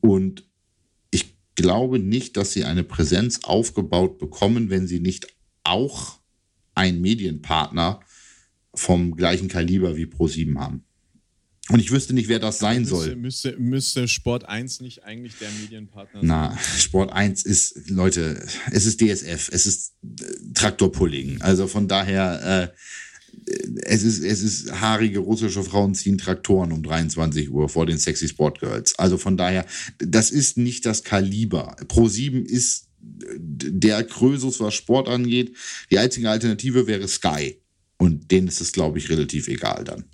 Speaker 1: Und ich glaube nicht, dass sie eine Präsenz aufgebaut bekommen, wenn sie nicht auch einen Medienpartner vom gleichen Kaliber wie Pro7 haben. Und ich wüsste nicht, wer das sein
Speaker 2: müsste,
Speaker 1: soll.
Speaker 2: Müsste, müsste Sport 1 nicht eigentlich der Medienpartner
Speaker 1: sein? Na, Sport 1 ist, Leute, es ist DSF, es ist äh, Traktorpulling. Also von daher, äh, es, ist, es ist haarige russische Frauen ziehen Traktoren um 23 Uhr vor den Sexy Sport Girls. Also von daher, das ist nicht das Kaliber. Pro7 ist der Krösus, was Sport angeht. Die einzige Alternative wäre Sky. Und denen ist es, glaube ich, relativ egal dann.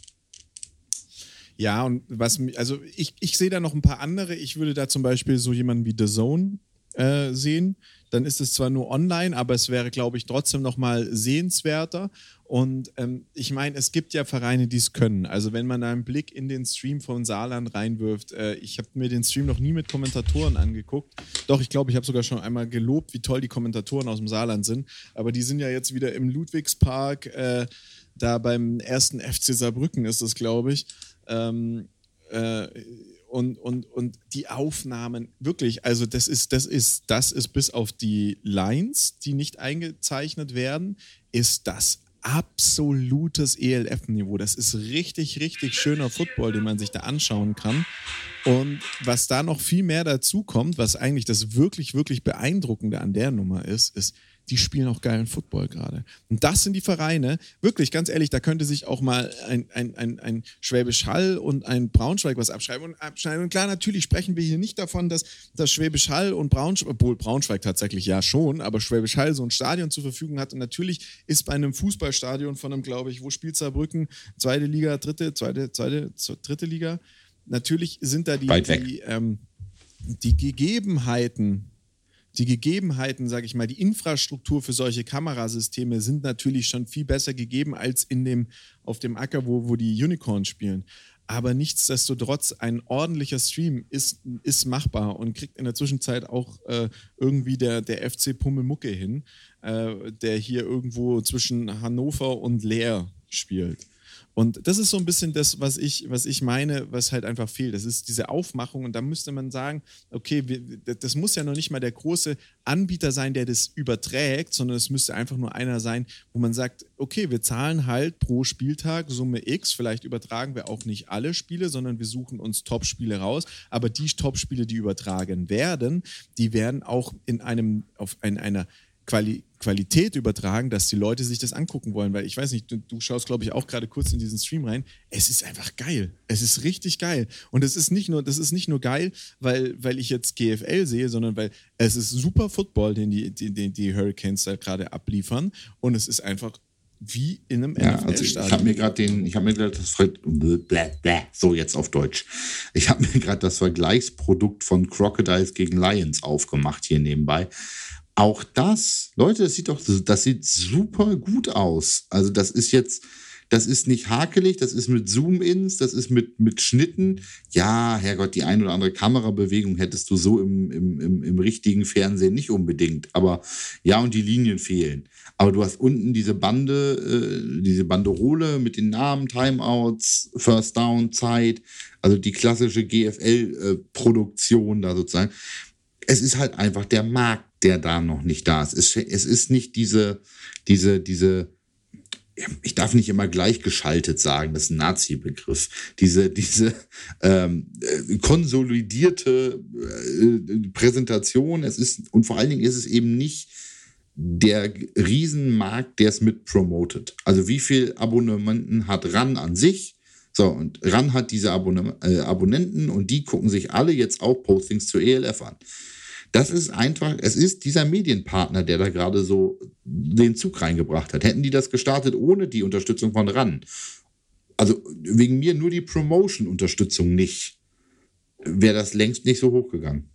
Speaker 2: Ja, und was, also ich, ich sehe da noch ein paar andere. Ich würde da zum Beispiel so jemanden wie The Zone äh, sehen. Dann ist es zwar nur online, aber es wäre, glaube ich, trotzdem nochmal sehenswerter. Und ähm, ich meine, es gibt ja Vereine, die es können. Also wenn man einen Blick in den Stream von Saarland reinwirft, äh, ich habe mir den Stream noch nie mit Kommentatoren angeguckt. Doch, ich glaube, ich habe sogar schon einmal gelobt, wie toll die Kommentatoren aus dem Saarland sind. Aber die sind ja jetzt wieder im Ludwigspark, äh, da beim ersten FC Saarbrücken ist es, glaube ich. Ähm, äh, und, und, und die Aufnahmen, wirklich, also das ist, das ist, das ist bis auf die Lines, die nicht eingezeichnet werden, ist das absolutes ELF-Niveau. Das ist richtig, richtig schöner Football, den man sich da anschauen kann. Und was da noch viel mehr dazu kommt, was eigentlich das wirklich, wirklich Beeindruckende an der Nummer ist, ist, die spielen auch geilen Football gerade. Und das sind die Vereine, wirklich, ganz ehrlich, da könnte sich auch mal ein, ein, ein, ein Schwäbisch Hall und ein Braunschweig was abschreiben und abschneiden. Und klar, natürlich sprechen wir hier nicht davon, dass das Schwäbisch Hall und Braunschweig, obwohl Braunschweig tatsächlich ja schon, aber Schwäbisch Hall so ein Stadion zur Verfügung hat. Und natürlich ist bei einem Fußballstadion von einem, glaube ich, wo spielt Saarbrücken? Zweite Liga, dritte, zweite, zweite, dritte Liga. Natürlich sind da die, die, ähm, die Gegebenheiten die Gegebenheiten, sage ich mal, die Infrastruktur für solche Kamerasysteme sind natürlich schon viel besser gegeben als in dem, auf dem Acker, wo, wo die Unicorns spielen. Aber nichtsdestotrotz, ein ordentlicher Stream ist, ist machbar und kriegt in der Zwischenzeit auch äh, irgendwie der, der FC Pummelmucke hin, äh, der hier irgendwo zwischen Hannover und Leer spielt. Und das ist so ein bisschen das, was ich, was ich meine, was halt einfach fehlt. Das ist diese Aufmachung. Und da müsste man sagen, okay, wir, das muss ja noch nicht mal der große Anbieter sein, der das überträgt, sondern es müsste einfach nur einer sein, wo man sagt, okay, wir zahlen halt pro Spieltag Summe X. Vielleicht übertragen wir auch nicht alle Spiele, sondern wir suchen uns Top-Spiele raus. Aber die Top-Spiele, die übertragen werden, die werden auch in einem, auf in einer Quali Qualität übertragen, dass die Leute sich das angucken wollen. Weil ich weiß nicht, du, du schaust, glaube ich, auch gerade kurz in diesen Stream rein. Es ist einfach geil. Es ist richtig geil. Und es ist nicht nur, das ist nicht nur geil, weil, weil ich jetzt GFL sehe, sondern weil es ist super Football, den die, die, die Hurricanes da gerade abliefern. Und es ist einfach wie in einem
Speaker 1: ja, also Ich habe mir gerade den, ich habe mir gerade das so jetzt auf Deutsch. Ich habe mir gerade das Vergleichsprodukt von Crocodiles gegen Lions aufgemacht hier nebenbei. Auch das, Leute, das sieht doch, das sieht super gut aus. Also das ist jetzt, das ist nicht hakelig, das ist mit Zoom-Ins, das ist mit, mit Schnitten. Ja, Herrgott, die ein oder andere Kamerabewegung hättest du so im, im, im, im richtigen Fernsehen nicht unbedingt. Aber ja, und die Linien fehlen. Aber du hast unten diese Bande, äh, diese Banderole mit den Namen, Timeouts, First Down, Zeit, also die klassische GFL-Produktion äh, da sozusagen. Es ist halt einfach der Markt der da noch nicht da ist. Es, es ist nicht diese, diese, diese, ich darf nicht immer gleichgeschaltet sagen, das ist ein Nazi-Begriff. Diese, diese ähm, äh, konsolidierte äh, Präsentation, es ist, und vor allen Dingen ist es eben nicht der Riesenmarkt, der es mit promotet. Also wie viel Abonnementen hat RAN an sich? So, und RAN hat diese Abonne äh, Abonnenten und die gucken sich alle jetzt auch Postings zur ELF an. Das ist einfach, es ist dieser Medienpartner, der da gerade so den Zug reingebracht hat. Hätten die das gestartet ohne die Unterstützung von RAN, also wegen mir nur die Promotion-Unterstützung nicht, wäre das längst nicht so hochgegangen.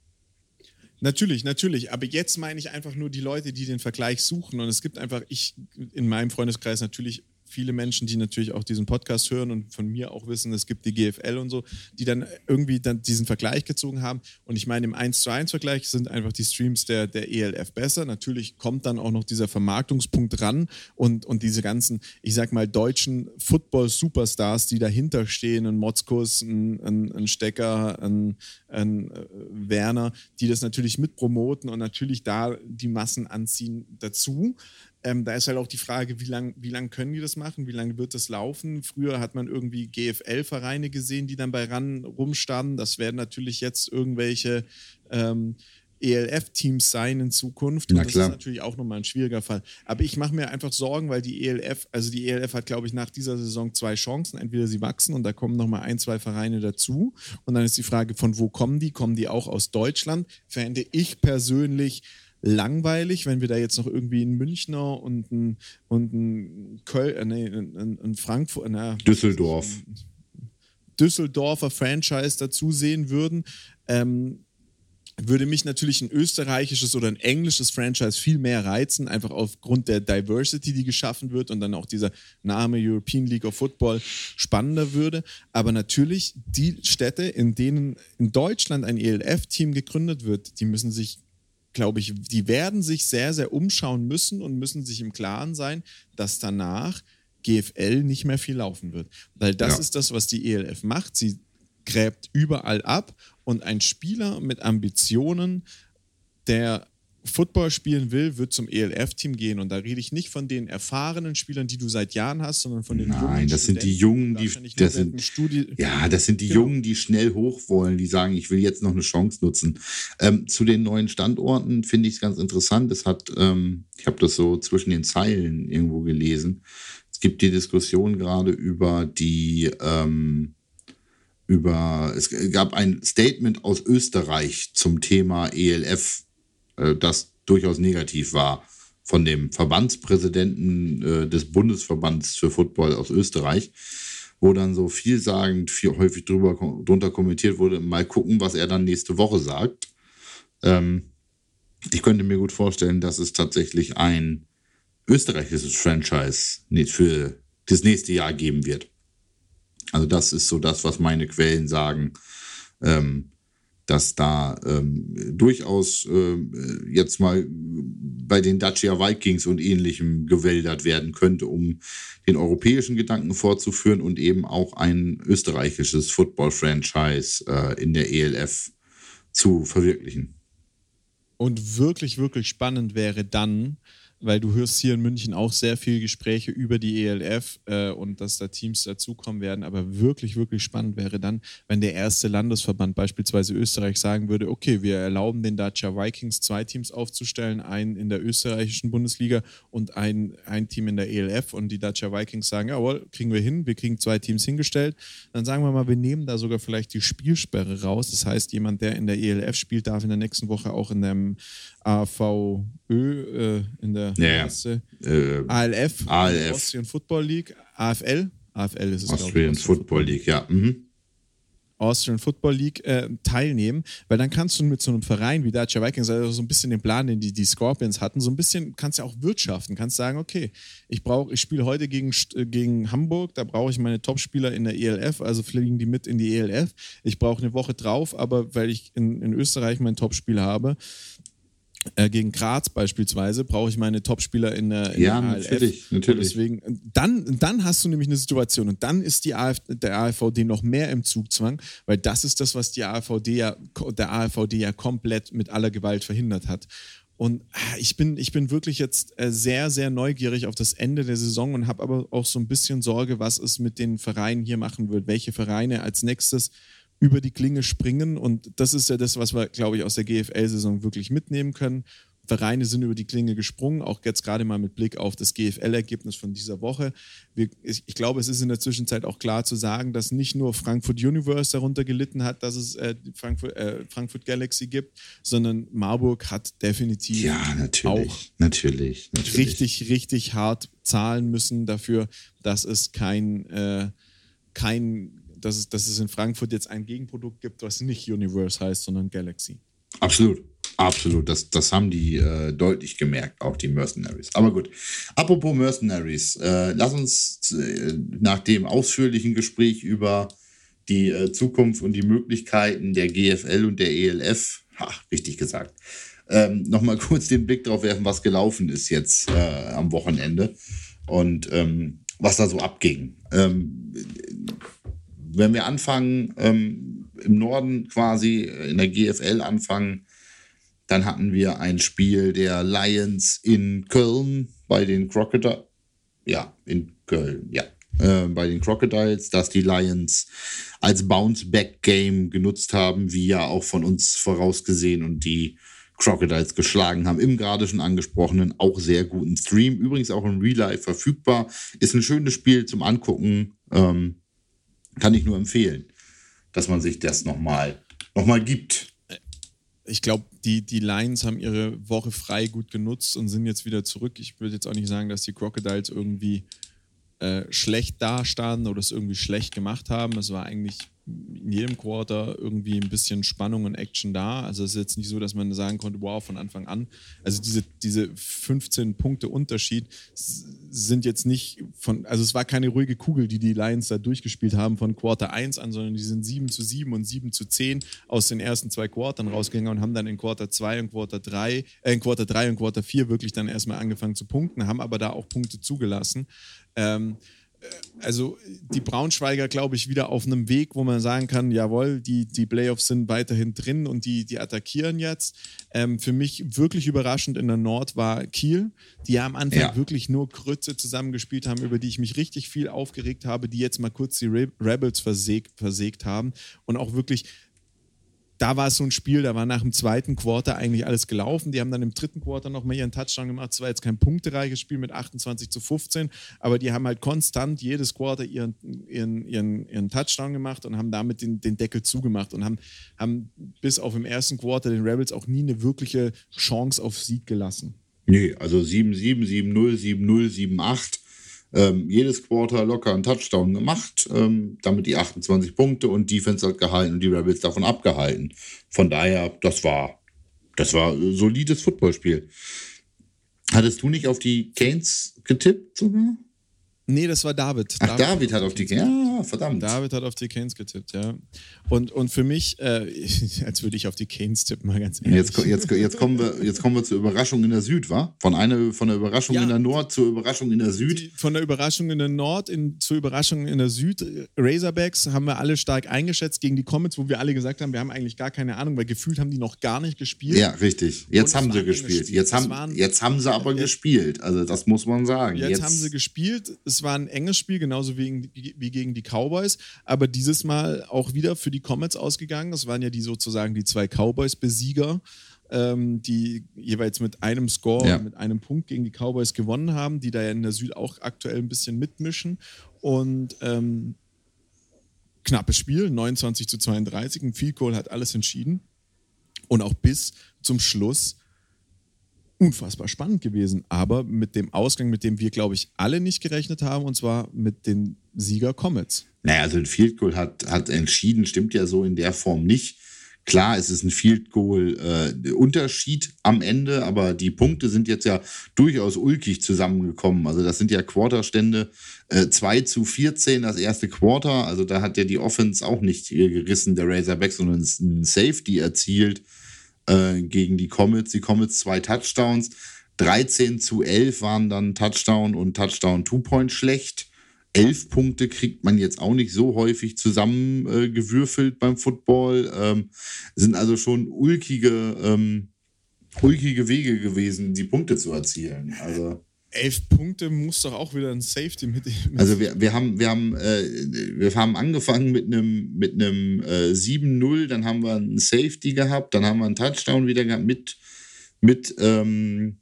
Speaker 2: Natürlich, natürlich. Aber jetzt meine ich einfach nur die Leute, die den Vergleich suchen. Und es gibt einfach, ich in meinem Freundeskreis natürlich viele Menschen, die natürlich auch diesen Podcast hören und von mir auch wissen, es gibt die GFL und so, die dann irgendwie dann diesen Vergleich gezogen haben. Und ich meine, im 1 zu 1 Vergleich sind einfach die Streams der, der ELF besser. Natürlich kommt dann auch noch dieser Vermarktungspunkt ran und, und diese ganzen, ich sag mal, deutschen Football-Superstars, die dahinter stehen, ein Motzkus, ein, ein, ein Stecker, ein, ein äh, Werner, die das natürlich mitpromoten und natürlich da die Massen anziehen dazu. Ähm, da ist halt auch die Frage, wie lange wie lang können die das machen, wie lange wird das laufen. Früher hat man irgendwie GFL-Vereine gesehen, die dann bei RAN rumstanden. Das werden natürlich jetzt irgendwelche ähm, ELF-Teams sein in Zukunft. Und das ist natürlich auch nochmal ein schwieriger Fall. Aber ich mache mir einfach Sorgen, weil die ELF, also die ELF hat, glaube ich, nach dieser Saison zwei Chancen. Entweder sie wachsen und da kommen nochmal ein, zwei Vereine dazu. Und dann ist die Frage, von wo kommen die? Kommen die auch aus Deutschland? Fände ich persönlich langweilig, wenn wir da jetzt noch irgendwie einen Münchner und einen, und einen Köln, äh, nee, einen, einen Frankfurt, na,
Speaker 1: Düsseldorf.
Speaker 2: Düsseldorfer Franchise dazu sehen würden. Ähm, würde mich natürlich ein österreichisches oder ein englisches Franchise viel mehr reizen, einfach aufgrund der Diversity, die geschaffen wird und dann auch dieser Name European League of Football spannender würde. Aber natürlich die Städte, in denen in Deutschland ein ELF-Team gegründet wird, die müssen sich glaube ich, die werden sich sehr, sehr umschauen müssen und müssen sich im Klaren sein, dass danach GFL nicht mehr viel laufen wird. Weil das ja. ist das, was die ELF macht. Sie gräbt überall ab und ein Spieler mit Ambitionen, der Football spielen will, wird zum ELF-Team gehen. Und da rede ich nicht von den erfahrenen Spielern, die du seit Jahren hast, sondern von den
Speaker 1: Nein, jungen das sind die Jungen, die, das sind, ja, das sind die genau. Jungen, die schnell hoch wollen, die sagen, ich will jetzt noch eine Chance nutzen. Ähm, zu den neuen Standorten finde ich es ganz interessant. Es hat, ähm, ich habe das so zwischen den Zeilen irgendwo gelesen. Es gibt die Diskussion gerade über die, ähm, über, es gab ein Statement aus Österreich zum Thema ELF das durchaus negativ war von dem Verbandspräsidenten äh, des Bundesverbands für Football aus Österreich, wo dann so vielsagend, viel häufig drüber, drunter kommentiert wurde, mal gucken, was er dann nächste Woche sagt. Ähm, ich könnte mir gut vorstellen, dass es tatsächlich ein österreichisches Franchise für das nächste Jahr geben wird. Also das ist so das, was meine Quellen sagen. Ähm, dass da ähm, durchaus äh, jetzt mal bei den Dacia Vikings und ähnlichem gewäldert werden könnte, um den europäischen Gedanken fortzuführen und eben auch ein österreichisches Football-Franchise äh, in der ELF zu verwirklichen.
Speaker 2: Und wirklich, wirklich spannend wäre dann, weil du hörst hier in München auch sehr viele Gespräche über die ELF äh, und dass da Teams dazukommen werden. Aber wirklich, wirklich spannend wäre dann, wenn der erste Landesverband, beispielsweise Österreich, sagen würde, okay, wir erlauben den Dacia Vikings zwei Teams aufzustellen, einen in der österreichischen Bundesliga und ein, ein Team in der ELF und die Dacia Vikings sagen, jawohl, kriegen wir hin, wir kriegen zwei Teams hingestellt. Dann sagen wir mal, wir nehmen da sogar vielleicht die Spielsperre raus. Das heißt, jemand, der in der ELF spielt, darf in der nächsten Woche auch in dem AVÖ, äh, in der
Speaker 1: Ja, äh,
Speaker 2: ALF,
Speaker 1: ALF.
Speaker 2: Austrian Football League, AFL, AFL ist es,
Speaker 1: Austrian
Speaker 2: ich.
Speaker 1: Football League, ja. Mhm.
Speaker 2: Austrian Football League äh, teilnehmen, weil dann kannst du mit so einem Verein wie Dacia Vikings, also so ein bisschen den Plan, den die, die Scorpions hatten, so ein bisschen kannst du auch wirtschaften, kannst sagen, okay, ich brauche, ich spiele heute gegen, äh, gegen Hamburg, da brauche ich meine Topspieler in der ELF, also fliegen die mit in die ELF. Ich brauche eine Woche drauf, aber weil ich in, in Österreich mein Topspiel habe, äh, gegen Graz beispielsweise, brauche ich meine Topspieler in der, in
Speaker 1: Ja,
Speaker 2: der ALF.
Speaker 1: natürlich,
Speaker 2: Und
Speaker 1: natürlich.
Speaker 2: deswegen, dann, dann hast du nämlich eine Situation und dann ist die AF, der AfVD noch mehr im Zugzwang, weil das ist das, was die AfVD ja, der AfVD ja komplett mit aller Gewalt verhindert hat. Und ah, ich bin, ich bin wirklich jetzt äh, sehr, sehr neugierig auf das Ende der Saison und habe aber auch so ein bisschen Sorge, was es mit den Vereinen hier machen wird, welche Vereine als nächstes über die Klinge springen. Und das ist ja das, was wir, glaube ich, aus der GFL-Saison wirklich mitnehmen können. Vereine sind über die Klinge gesprungen, auch jetzt gerade mal mit Blick auf das GFL-Ergebnis von dieser Woche. Wir, ich, ich glaube, es ist in der Zwischenzeit auch klar zu sagen, dass nicht nur Frankfurt Universe darunter gelitten hat, dass es äh, die Frankfurt, äh, Frankfurt Galaxy gibt, sondern Marburg hat definitiv
Speaker 1: Ja, natürlich.
Speaker 2: auch
Speaker 1: natürlich, natürlich.
Speaker 2: richtig, richtig hart zahlen müssen dafür, dass es kein, äh, kein dass, es, dass es in Frankfurt jetzt ein Gegenprodukt gibt, was nicht Universe heißt, sondern Galaxy.
Speaker 1: Absolut. Absolut. Das, das haben die äh, deutlich gemerkt, auch die Mercenaries. Aber gut. Apropos Mercenaries, äh, lass uns äh, nach dem ausführlichen Gespräch über die äh, Zukunft und die Möglichkeiten der GFL und der ELF, ha, richtig gesagt, ähm, nochmal <laughs> kurz den Blick drauf werfen, was gelaufen ist jetzt äh, am Wochenende und ähm, was da so abging. Ähm, wenn wir anfangen, ähm, im Norden quasi in der GFL anfangen, dann hatten wir ein Spiel der Lions in Köln bei den Crocodiles. Ja, in Köln, ja. Äh, bei den Crocodiles, dass die Lions als Bounce-Back-Game genutzt haben, wie ja auch von uns vorausgesehen und die Crocodiles geschlagen haben. Im gerade schon angesprochenen, auch sehr guten Stream. Übrigens auch im Real Life verfügbar. Ist ein schönes Spiel zum Angucken. Ähm, kann ich nur empfehlen, dass man sich das nochmal noch mal gibt.
Speaker 2: Ich glaube, die, die Lions haben ihre Woche frei gut genutzt und sind jetzt wieder zurück. Ich würde jetzt auch nicht sagen, dass die Crocodiles irgendwie äh, schlecht dastanden oder es irgendwie schlecht gemacht haben. Es war eigentlich in jedem Quarter irgendwie ein bisschen Spannung und Action da. Also es ist jetzt nicht so, dass man sagen konnte, wow, von Anfang an. Also diese, diese 15 Punkte Unterschied sind jetzt nicht von, also es war keine ruhige Kugel, die die Lions da durchgespielt haben von Quarter 1 an, sondern die sind 7 zu 7 und 7 zu 10 aus den ersten zwei Quartern rausgegangen und haben dann in Quarter 2 und Quarter 3, äh, in Quarter 3 und Quarter 4 wirklich dann erstmal angefangen zu punkten, haben aber da auch Punkte zugelassen. Ähm, also die Braunschweiger, glaube ich, wieder auf einem Weg, wo man sagen kann, jawohl, die, die Playoffs sind weiterhin drin und die, die attackieren jetzt. Ähm, für mich wirklich überraschend in der Nord war Kiel, die ja am Anfang
Speaker 1: Ja.
Speaker 2: wirklich nur Krütze zusammengespielt haben, über die ich mich richtig viel aufgeregt habe, die jetzt mal kurz die Re Rebels versägt, versägt haben und auch wirklich da war es so ein Spiel, da war nach dem zweiten Quarter eigentlich alles gelaufen. Die haben dann im dritten Quarter nochmal ihren Touchdown gemacht. Es war jetzt kein punktereiches Spiel mit 28 zu 15, aber die haben halt konstant jedes Quarter ihren, ihren, ihren, ihren Touchdown gemacht und haben damit den, den Deckel zugemacht und haben, haben bis auf im ersten Quarter den Rebels auch nie eine wirkliche Chance auf Sieg gelassen.
Speaker 1: Nee, also 7-7, 7-0, 7-0, 7-8. Ähm, jedes Quarter locker einen Touchdown gemacht, ähm, damit die 28 Punkte und Defense hat gehalten und die Rebels davon abgehalten. Von daher, das war, das war äh, solides Footballspiel. Hattest du nicht auf die Canes getippt sogar?
Speaker 2: Nee, das war David.
Speaker 1: Ach, David, hat auf die Canes. Ja, Ah, verdammt.
Speaker 2: David hat auf die Canes getippt, ja. Und, und für mich, äh, <laughs> als würde ich auf die Canes tippen, mal ganz ehrlich.
Speaker 1: Jetzt, jetzt, jetzt, kommen wir, jetzt kommen wir zur Überraschung in der Süd, wa? Von, einer, von der Überraschung
Speaker 2: Ja.
Speaker 1: in der Nord zur Überraschung in der Süd.
Speaker 2: Von der Überraschung in der Nord in, zur Überraschung in der Süd. Razorbacks haben wir alle stark eingeschätzt gegen die Comets, wo wir alle gesagt haben, wir haben eigentlich gar keine Ahnung, weil gefühlt haben die noch gar nicht gespielt.
Speaker 1: Ja, richtig. Jetzt haben sie gespielt.
Speaker 2: Spiel.
Speaker 1: Jetzt haben,
Speaker 2: waren-
Speaker 1: jetzt haben sie aber <laughs>
Speaker 2: Jetzt-
Speaker 1: gespielt. Also das muss man sagen.
Speaker 2: Jetzt, haben sie gespielt. Es war ein enges Spiel, genauso wie, wie gegen die Cowboys. Aber dieses Mal auch wieder für die Comets ausgegangen. Das waren ja die sozusagen die zwei Cowboys-Besieger, ähm, die jeweils mit einem Score,
Speaker 1: Ja.
Speaker 2: mit einem Punkt gegen die Cowboys gewonnen haben, die da ja in der Süd auch aktuell ein bisschen mitmischen. Und ähm, knappes Spiel, 29 zu 32. Ein Field Goal hat alles entschieden. Und auch bis zum Schluss unfassbar spannend gewesen. Aber mit dem Ausgang, mit dem wir, glaube ich, alle nicht gerechnet haben, und zwar mit den Sieger Comets.
Speaker 1: Naja, also ein Field Goal hat, hat entschieden, stimmt ja so in der Form nicht. Klar, es ist ein Field Goal äh, am Ende, aber die Punkte sind jetzt ja durchaus ulkig zusammengekommen. Also das sind ja Quarterstände äh, 2 zu 14 das erste Quarter. Also da hat ja die Offense auch nicht gerissen, der Razorbacks, sondern ein Safety erzielt äh, gegen die Comets. Die Comets zwei Touchdowns. 13 zu 11 waren dann Touchdown und Touchdown Two-Point schlecht. Elf Punkte kriegt man jetzt auch nicht so häufig zusammengewürfelt äh, beim Football. Ähm, sind also schon ulkige, ähm, ulkige Wege gewesen, die Punkte zu erzielen. Also,
Speaker 2: Elf Punkte muss doch auch wieder ein Safety mit. mit
Speaker 1: also wir, wir haben, wir haben, äh, wir haben angefangen mit einem mit einem äh, 7-0, dann haben wir einen Safety gehabt, dann haben wir einen Touchdown wieder gehabt mit, mit ähm,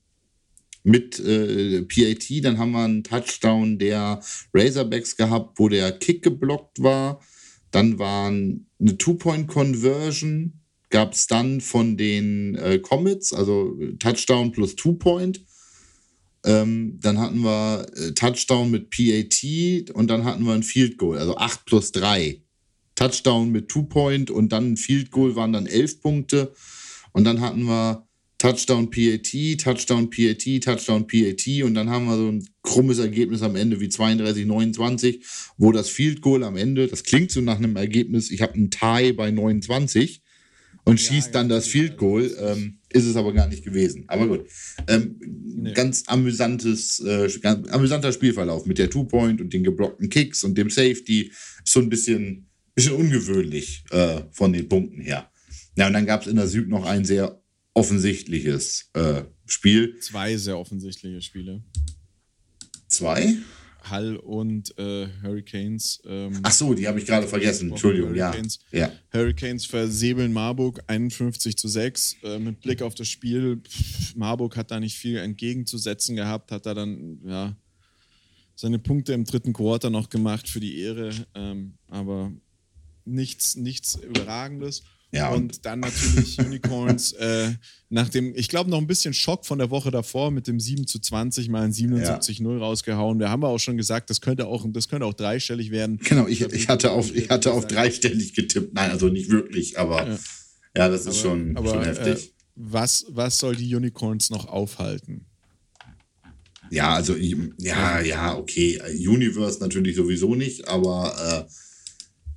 Speaker 1: mit äh, PAT, dann haben wir einen Touchdown der Razorbacks gehabt, wo der Kick geblockt war. Dann waren eine Two-Point-Conversion, gab es dann von den äh, Comets, also Touchdown plus Two-Point. Ähm, dann hatten wir äh, Touchdown mit PAT und dann hatten wir ein Field Goal, also 8 plus 3. Touchdown mit Two-Point und dann ein Field Goal waren dann 11 Punkte. Und dann hatten wir Touchdown PAT, Touchdown PAT, Touchdown PAT und dann haben wir so ein krummes Ergebnis am Ende wie 32, 29, wo das Field Goal am Ende, das klingt so nach einem Ergebnis, ich habe einen Tie bei 29 und
Speaker 2: Ja,
Speaker 1: schießt dann
Speaker 2: ja,
Speaker 1: das Field Goal, ähm, ist es aber gar nicht gewesen. Aber gut, ähm, ganz amüsantes, äh, ganz amüsanter Spielverlauf mit der Two-Point und den geblockten Kicks und dem Safety, ist so ein bisschen, bisschen ungewöhnlich äh, von den Punkten her. Ja, und dann gab es in der Süd noch ein sehr offensichtliches äh, Spiel.
Speaker 2: zwei sehr offensichtliche Spiele.
Speaker 1: Zwei?
Speaker 2: Hull und äh, Hurricanes. Ähm,
Speaker 1: Ach so, die habe ich gerade vergessen. Entschuldigung, ja.
Speaker 2: Hurricanes.
Speaker 1: ja.
Speaker 2: Hurricanes versäbeln Marburg 51 zu 6. Äh, mit Blick auf das Spiel, pff, Marburg hat da nicht viel entgegenzusetzen gehabt, hat da dann ja, seine Punkte im dritten Quarter noch gemacht für die Ehre, ähm, aber nichts, nichts Überragendes.
Speaker 1: Ja,
Speaker 2: und,
Speaker 1: und-
Speaker 2: dann natürlich <laughs> Unicorns äh, nach dem, ich glaube, noch ein bisschen Schock von der Woche davor mit dem 7 zu 20 mal ein 77-0 rausgehauen. Wir haben ja auch schon gesagt, das könnte auch, das könnte auch dreistellig werden.
Speaker 1: Genau, ich, ich, hatte auf, ich hatte auf dreistellig getippt. Nein, also nicht wirklich, aber ja,
Speaker 2: Ja.
Speaker 1: das ist schon,
Speaker 2: aber,
Speaker 1: schon
Speaker 2: äh,
Speaker 1: heftig.
Speaker 2: was, was soll die Unicorns noch aufhalten?
Speaker 1: Ja, also ja, ja, okay. Universe natürlich sowieso nicht, aber äh,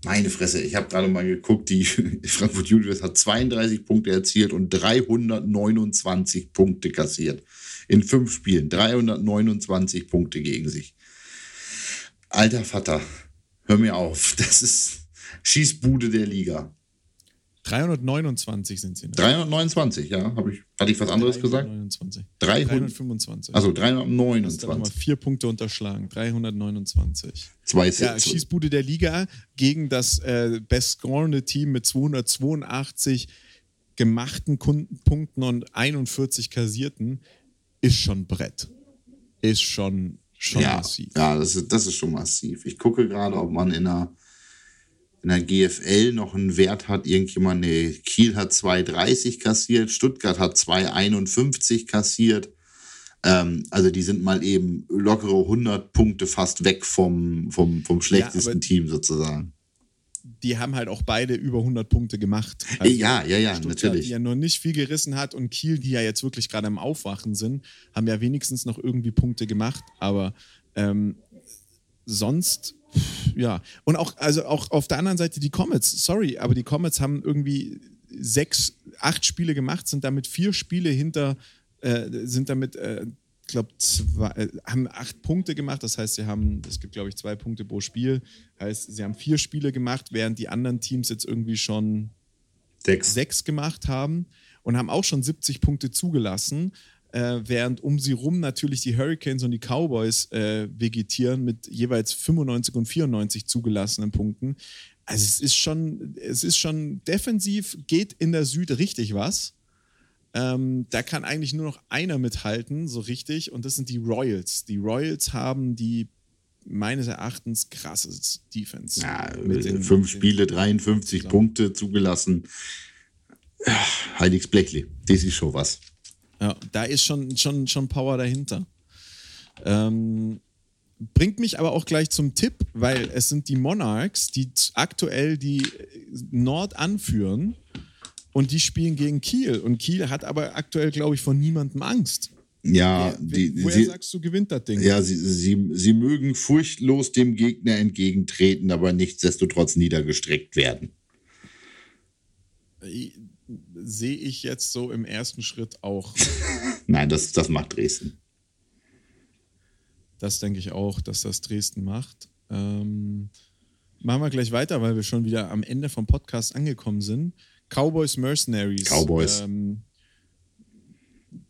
Speaker 1: meine Fresse, ich habe gerade mal geguckt, die <laughs> Frankfurt Universe hat 32 Punkte erzielt und 329 Punkte kassiert. In fünf Spielen. 329 Punkte gegen sich. Alter Vater, hör mir auf. <laughs> Das ist Schießbude der Liga.
Speaker 2: 329 sind sie. Ne?
Speaker 1: 329, ja. Hab ich, hatte ich was anderes gesagt?
Speaker 2: 329.
Speaker 1: 300,
Speaker 2: 325.
Speaker 1: also
Speaker 2: Hast du nochmal
Speaker 1: 329.
Speaker 2: vier Punkte unterschlagen. 329.
Speaker 1: Zwei
Speaker 2: Ja,
Speaker 1: Sets.
Speaker 2: Schießbude der Liga gegen das äh, bestscorende Team mit 282 gemachten Punkten und 41 kassierten ist schon Brett. Ist schon, schon
Speaker 1: ja,
Speaker 2: massiv.
Speaker 1: ja das, ist, das ist schon massiv. Ich gucke gerade, ob man in der, in der GFL noch einen Wert hat. Irgendjemand, nee, Kiel hat 2,30 kassiert, Stuttgart hat 2,51 kassiert. Ähm, also die sind mal eben lockere 100 Punkte fast weg vom, vom, vom schlechtesten
Speaker 2: aber-
Speaker 1: Team sozusagen.
Speaker 2: Die haben halt auch beide über 100 Punkte gemacht. Also
Speaker 1: ja, ja, ja,
Speaker 2: Stuttgart,
Speaker 1: natürlich.
Speaker 2: die ja noch nicht viel gerissen hat und Kiel, die ja jetzt wirklich gerade am Aufwachen sind, haben ja wenigstens noch irgendwie Punkte gemacht, aber ähm, sonst, ja. Und auch, also auch auf der anderen Seite die Comets, sorry, aber die Comets haben irgendwie sechs, acht Spiele gemacht, sind damit vier Spiele hinter, äh, sind damit, äh, ich glaube, äh, haben acht Punkte gemacht. Das heißt, sie haben, es gibt, glaube ich, zwei Punkte pro Spiel. Heißt, sie haben vier Spiele gemacht, während die anderen Teams jetzt irgendwie schon sechs, sechs gemacht haben und haben auch schon 70 Punkte zugelassen äh, während um sie rum natürlich die Hurricanes und die Cowboys äh, vegetieren mit jeweils 95 und 94 zugelassenen Punkten. Also es ist schon, es ist schon defensiv, geht in der Süd richtig was. Ähm, da kann eigentlich nur noch einer mithalten, so richtig, und das sind die Royals. Die Royals haben die meines Erachtens krasses Defense.
Speaker 1: Ja, den, fünf Spiele, 53 Punkte zugelassen. Heiligs Blechle, das ist schon was.
Speaker 2: Ja, da ist schon, schon, schon Power dahinter. Ähm, bringt mich aber auch gleich zum Tipp, weil es sind die Monarchs, die aktuell die Nord anführen und die spielen gegen Kiel. Und Kiel hat aber aktuell, glaube ich, von niemandem Angst.
Speaker 1: Ja, die,
Speaker 2: woher sie, sagst du, gewinnt das Ding?
Speaker 1: Ja, sie, sie, sie mögen furchtlos dem Gegner entgegentreten, aber nichtsdestotrotz niedergestreckt werden.
Speaker 2: Sehe ich jetzt so im ersten Schritt auch. <laughs>
Speaker 1: Nein, das, das macht Dresden.
Speaker 2: Das denke ich auch, dass das Dresden macht. Ähm, machen wir gleich weiter, weil wir schon wieder am Ende vom Podcast angekommen sind. Cowboys Mercenaries.
Speaker 1: Cowboys.
Speaker 2: Ähm,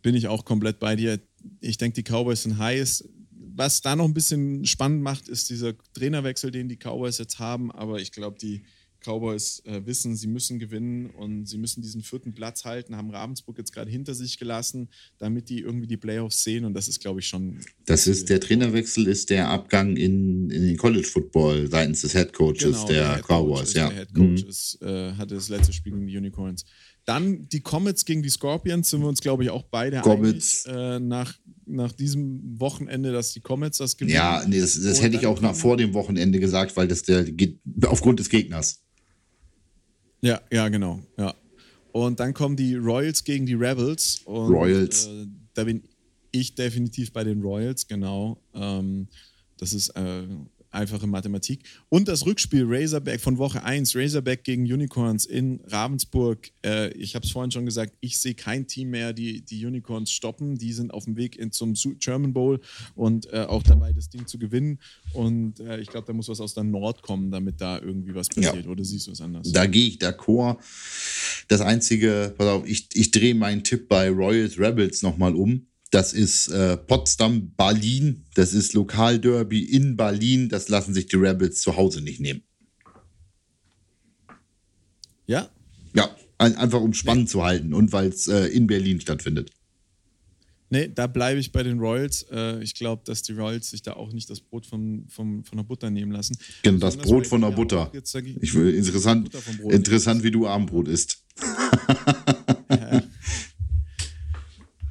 Speaker 2: bin ich auch komplett bei dir. Ich denke, die Cowboys sind heiß. Was da noch ein bisschen spannend macht, ist dieser Trainerwechsel, den die Cowboys jetzt haben. Aber ich glaube, die Cowboys äh, wissen, sie müssen gewinnen und sie müssen diesen vierten Platz halten, haben Ravensburg jetzt gerade hinter sich gelassen, damit die irgendwie die Playoffs sehen und das ist, glaube ich, schon.
Speaker 1: Das ist der Trainerwechsel, ist der Abgang in, in den College Football seitens des Head Coaches genau, der, der Head Cowboys, ja.
Speaker 2: Der Head Coach mhm. ist, äh, hatte das letzte Spiel gegen die Unicorns. Dann die Comets gegen die Scorpions sind wir uns, glaube ich, auch beide
Speaker 1: Comets.
Speaker 2: einig. Äh, nach, nach diesem Wochenende, dass die Comets das
Speaker 1: gewinnen. Ja, nee, das, das hätte ich auch nach vor dem Wochenende gesagt, weil das der aufgrund des Gegners.
Speaker 2: Ja, ja, genau. Ja. Und dann kommen die Royals gegen die Rebels. Und,
Speaker 1: Royals.
Speaker 2: Äh, da bin ich definitiv bei den Royals, genau. Ähm, das ist äh, einfache Mathematik. Und das Rückspiel Razorback von Woche 1, Razorback gegen Unicorns in Ravensburg. Äh, ich habe es vorhin schon gesagt, ich sehe kein Team mehr, die die Unicorns stoppen. Die sind auf dem Weg in, zum German Bowl und äh, auch dabei, das Ding zu gewinnen. Und äh, ich glaube, da muss was aus der Nord kommen, damit da irgendwie was passiert. Ja. Oder siehst du es anders?
Speaker 1: Da gehe ich d'accord. Das Einzige, pass auf, ich, ich drehe meinen Tipp bei Royals Rebels nochmal um. Das ist äh, Potsdam, Berlin. Das ist Lokalderby in Berlin. Das lassen sich die Rebels zu Hause nicht nehmen.
Speaker 2: Ja?
Speaker 1: Ja, ein, einfach um spannend nee. zu halten und weil es äh, in Berlin stattfindet.
Speaker 2: Nee, da bleibe ich bei den Royals. Äh, ich glaube, dass die Royals sich da auch nicht das Brot von, von, von der Butter nehmen lassen.
Speaker 1: Genau, das Brot von der Butter. Ich will interessant, interessant, wie du Abendbrot isst. <laughs>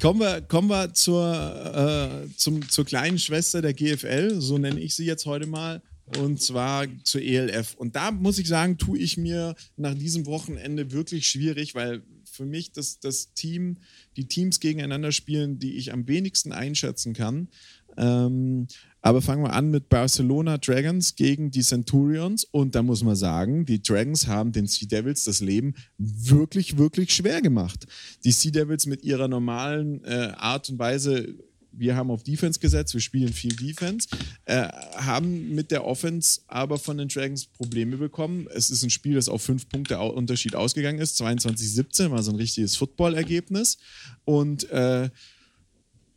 Speaker 2: Kommen wir, kommen wir zur, äh, zum, zur kleinen Schwester der GFL, so nenne ich sie jetzt heute mal, und zwar zur ELF. Und da muss ich sagen, tue ich mir nach diesem Wochenende wirklich schwierig, weil für mich das, das Team, die Teams gegeneinander spielen, die ich am wenigsten einschätzen kann. Ähm, aber fangen wir an mit Barcelona Dragons gegen die Centurions. Und da muss man sagen, die Dragons haben den Sea Devils das Leben wirklich, wirklich schwer gemacht. Die Sea Devils mit ihrer normalen äh, Art und Weise wir haben auf Defense gesetzt, wir spielen viel Defense, äh, haben mit der Offense aber von den Dragons Probleme bekommen. Es ist ein Spiel, das auf fünf Punkte Unterschied ausgegangen ist. 22-17 war so ein richtiges Football-Ergebnis. Und äh,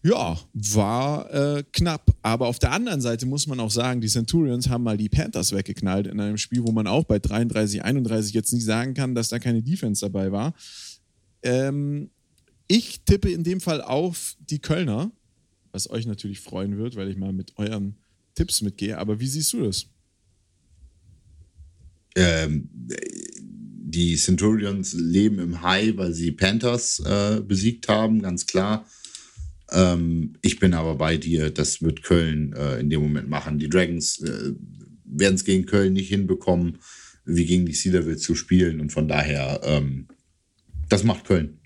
Speaker 2: ja, war äh, knapp. Aber auf der anderen Seite muss man auch sagen, die Centurions haben mal die Panthers weggeknallt in einem Spiel, wo man auch bei 33, 31 jetzt nicht sagen kann, dass da keine Defense dabei war. Ähm, ich tippe in dem Fall auf die Kölner, was euch natürlich freuen wird, weil ich mal mit euren Tipps mitgehe. Aber wie siehst du das?
Speaker 1: Ähm, die Centurions leben im High, weil sie Panthers äh, besiegt haben, ganz klar. Ähm, ich bin aber bei dir, das wird Köln äh, in dem Moment machen. Die Dragons äh, werden es gegen Köln nicht hinbekommen, wie gegen die Sea zu spielen. Und von daher, ähm, das macht Köln.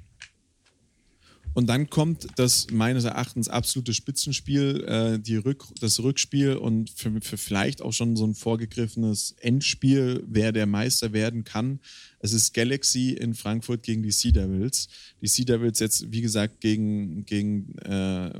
Speaker 2: Und dann kommt das meines Erachtens absolute Spitzenspiel, äh, die Rück, das Rückspiel und für, für, vielleicht auch schon so ein vorgegriffenes Endspiel, wer der Meister werden kann. Es ist Galaxy in Frankfurt gegen die Sea Devils. Die Sea Devils jetzt, wie gesagt, gegen, gegen äh,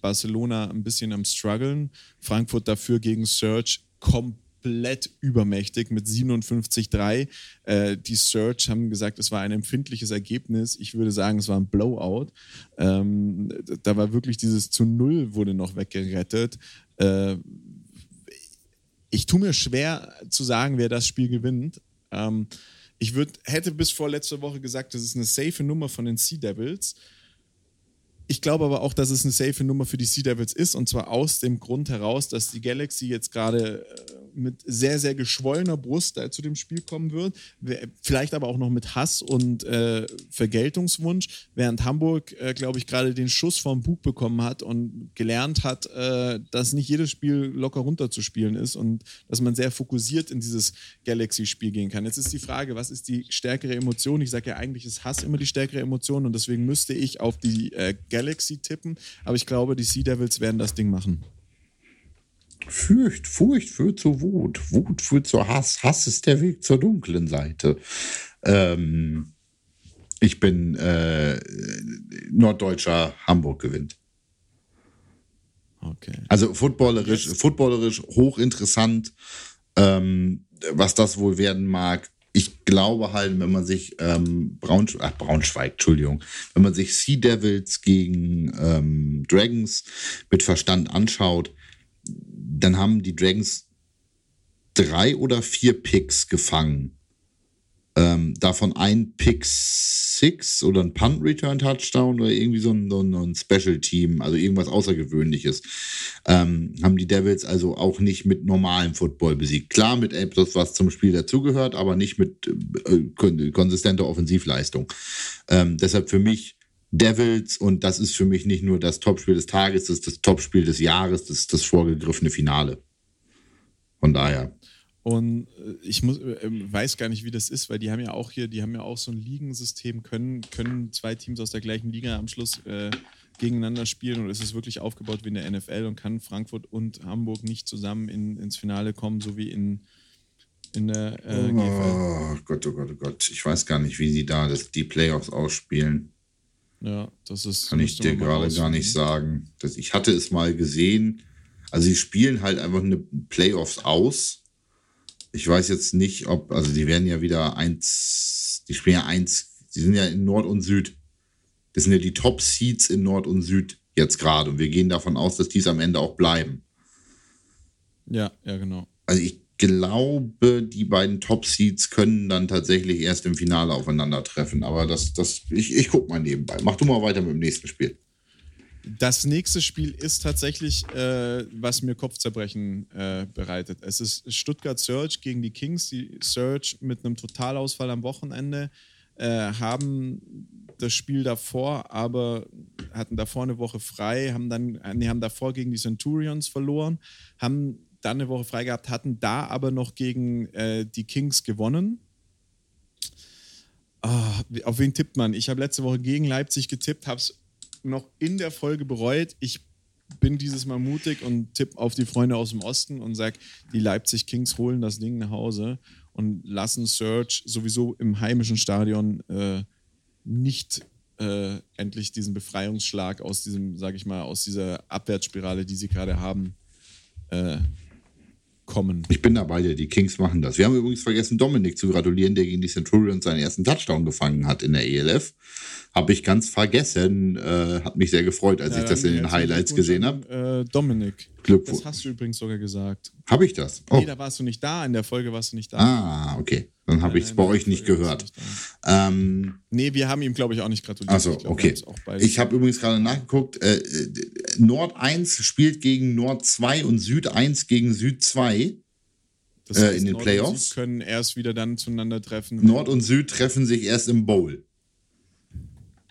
Speaker 2: Barcelona ein bisschen am struggeln. Frankfurt dafür gegen Search komplett komplett übermächtig mit 57-3. Äh, die Search haben gesagt, es war ein empfindliches Ergebnis. Ich würde sagen, es war ein Blowout. Ähm, da war wirklich dieses zu Null wurde noch weggerettet. Äh, ich tue mir schwer zu sagen, wer das Spiel gewinnt. Ähm, ich würd, hätte bis vor letzter Woche gesagt, das ist eine safe Nummer von den Sea Devils. Ich glaube aber auch, dass es eine safe Nummer für die Sea Devils ist und zwar aus dem Grund heraus, dass die Galaxy jetzt gerade äh, mit sehr, sehr geschwollener Brust zu dem Spiel kommen wird. Vielleicht aber auch noch mit Hass und äh, Vergeltungswunsch, während Hamburg, äh, glaube ich, gerade den Schuss vom Bug bekommen hat und gelernt hat, äh, dass nicht jedes Spiel locker runterzuspielen ist und dass man sehr fokussiert in dieses Galaxy-Spiel gehen kann. Jetzt ist die Frage, was ist die stärkere Emotion? Ich sage ja eigentlich, ist Hass immer die stärkere Emotion und deswegen müsste ich auf die äh, Galaxy tippen, aber ich glaube, die Sea Devils werden das Ding machen.
Speaker 1: Furcht, Furcht führt zu Wut, Wut führt zu Hass, Hass ist der Weg zur dunklen Seite. Ähm, ich bin äh, Norddeutscher, Hamburg gewinnt.
Speaker 2: Okay.
Speaker 1: Also footballerisch, yes. footballerisch hochinteressant, ähm, was das wohl werden mag. Ich glaube halt, wenn man sich ähm, Braunsch ach, Braunschweig, Entschuldigung, wenn man sich Sea Devils gegen ähm, Dragons mit Verstand anschaut, dann haben die Dragons drei oder vier Picks gefangen. Ähm, davon ein Pick Six oder ein Punt Return Touchdown oder irgendwie so ein, so ein Special Team, also irgendwas Außergewöhnliches. Ähm, haben die Devils also auch nicht mit normalem Football besiegt. Klar, mit etwas, was zum Spiel dazugehört, aber nicht mit äh, konsistenter Offensivleistung. Ähm, deshalb für mich Devils und das ist für mich nicht nur das Topspiel des Tages, das ist das Topspiel des Jahres, das ist das vorgegriffene Finale. Von daher.
Speaker 2: Und äh, ich muss, äh, weiß gar nicht, wie das ist, weil die haben ja auch hier, die haben ja auch so ein Ligensystem, können, können zwei Teams aus der gleichen Liga am Schluss äh, gegeneinander spielen und ist es wirklich aufgebaut wie in der NFL und kann Frankfurt und Hamburg nicht zusammen in, ins Finale kommen, so wie in, in der
Speaker 1: äh, Oh Gott, oh Gott, oh Gott. Ich weiß gar nicht, wie sie da das, die Playoffs ausspielen.
Speaker 2: Ja, das ist.
Speaker 1: Kann ich dir gerade gar nicht sagen. Das, ich hatte es mal gesehen. Also, sie spielen halt einfach eine Playoffs aus. Ich weiß jetzt nicht, ob, also, die werden ja wieder eins, die spielen ja eins, die sind ja in Nord und Süd. Das sind ja die Top-Seeds in Nord und Süd jetzt gerade. Und wir gehen davon aus, dass dies am Ende auch bleiben.
Speaker 2: Ja, ja, genau.
Speaker 1: Also, ich glaube, die beiden Top-Seeds können dann tatsächlich erst im Finale aufeinandertreffen. Aber das, das, ich, ich gucke mal nebenbei. Mach du mal weiter mit dem nächsten Spiel.
Speaker 2: Das nächste Spiel ist tatsächlich, äh, was mir Kopfzerbrechen äh, bereitet. Es ist Stuttgart Search gegen die Kings. Die Search mit einem Totalausfall am Wochenende äh, haben das Spiel davor, aber hatten davor eine Woche frei, haben dann, nee, haben davor gegen die Centurions verloren, haben dann eine Woche frei gehabt, hatten da aber noch gegen äh, die Kings gewonnen. Oh, auf wen tippt man? Ich habe letzte Woche gegen Leipzig getippt, habe es noch in der Folge bereut. Ich bin dieses Mal mutig und tippe auf die Freunde aus dem Osten und sage, die Leipzig Kings holen das Ding nach Hause und lassen Search sowieso im heimischen Stadion äh, nicht äh, endlich diesen Befreiungsschlag aus diesem, sage ich mal, aus dieser Abwärtsspirale, die sie gerade haben, äh, kommen.
Speaker 1: Ich bin dabei, die Kings machen das. Wir haben übrigens vergessen, Dominik zu gratulieren, der gegen die Centurions seinen ersten Touchdown gefangen hat in der ELF. Habe ich ganz vergessen. Äh, hat mich sehr gefreut, als ja, ich das in den Highlights gesehen habe.
Speaker 2: Äh, Dominik. Glückwunsch. Das hast du übrigens sogar gesagt.
Speaker 1: Habe ich das?
Speaker 2: Oh. Nee, da warst du nicht da. In der Folge warst du nicht da.
Speaker 1: Ah, okay. Dann habe ich es bei euch nicht gehört.
Speaker 2: Ähm, nee, wir haben ihm, glaube ich, auch nicht gratuliert.
Speaker 1: Also, okay. Ich habe übrigens gerade nachgeguckt. Äh, Nord 1 spielt gegen Nord 2 und Süd 1 gegen Süd 2. Das heißt, äh, in den Nord Playoffs. Und
Speaker 2: Süd können erst wieder dann zueinander treffen.
Speaker 1: Nord und Süd treffen sich erst im Bowl.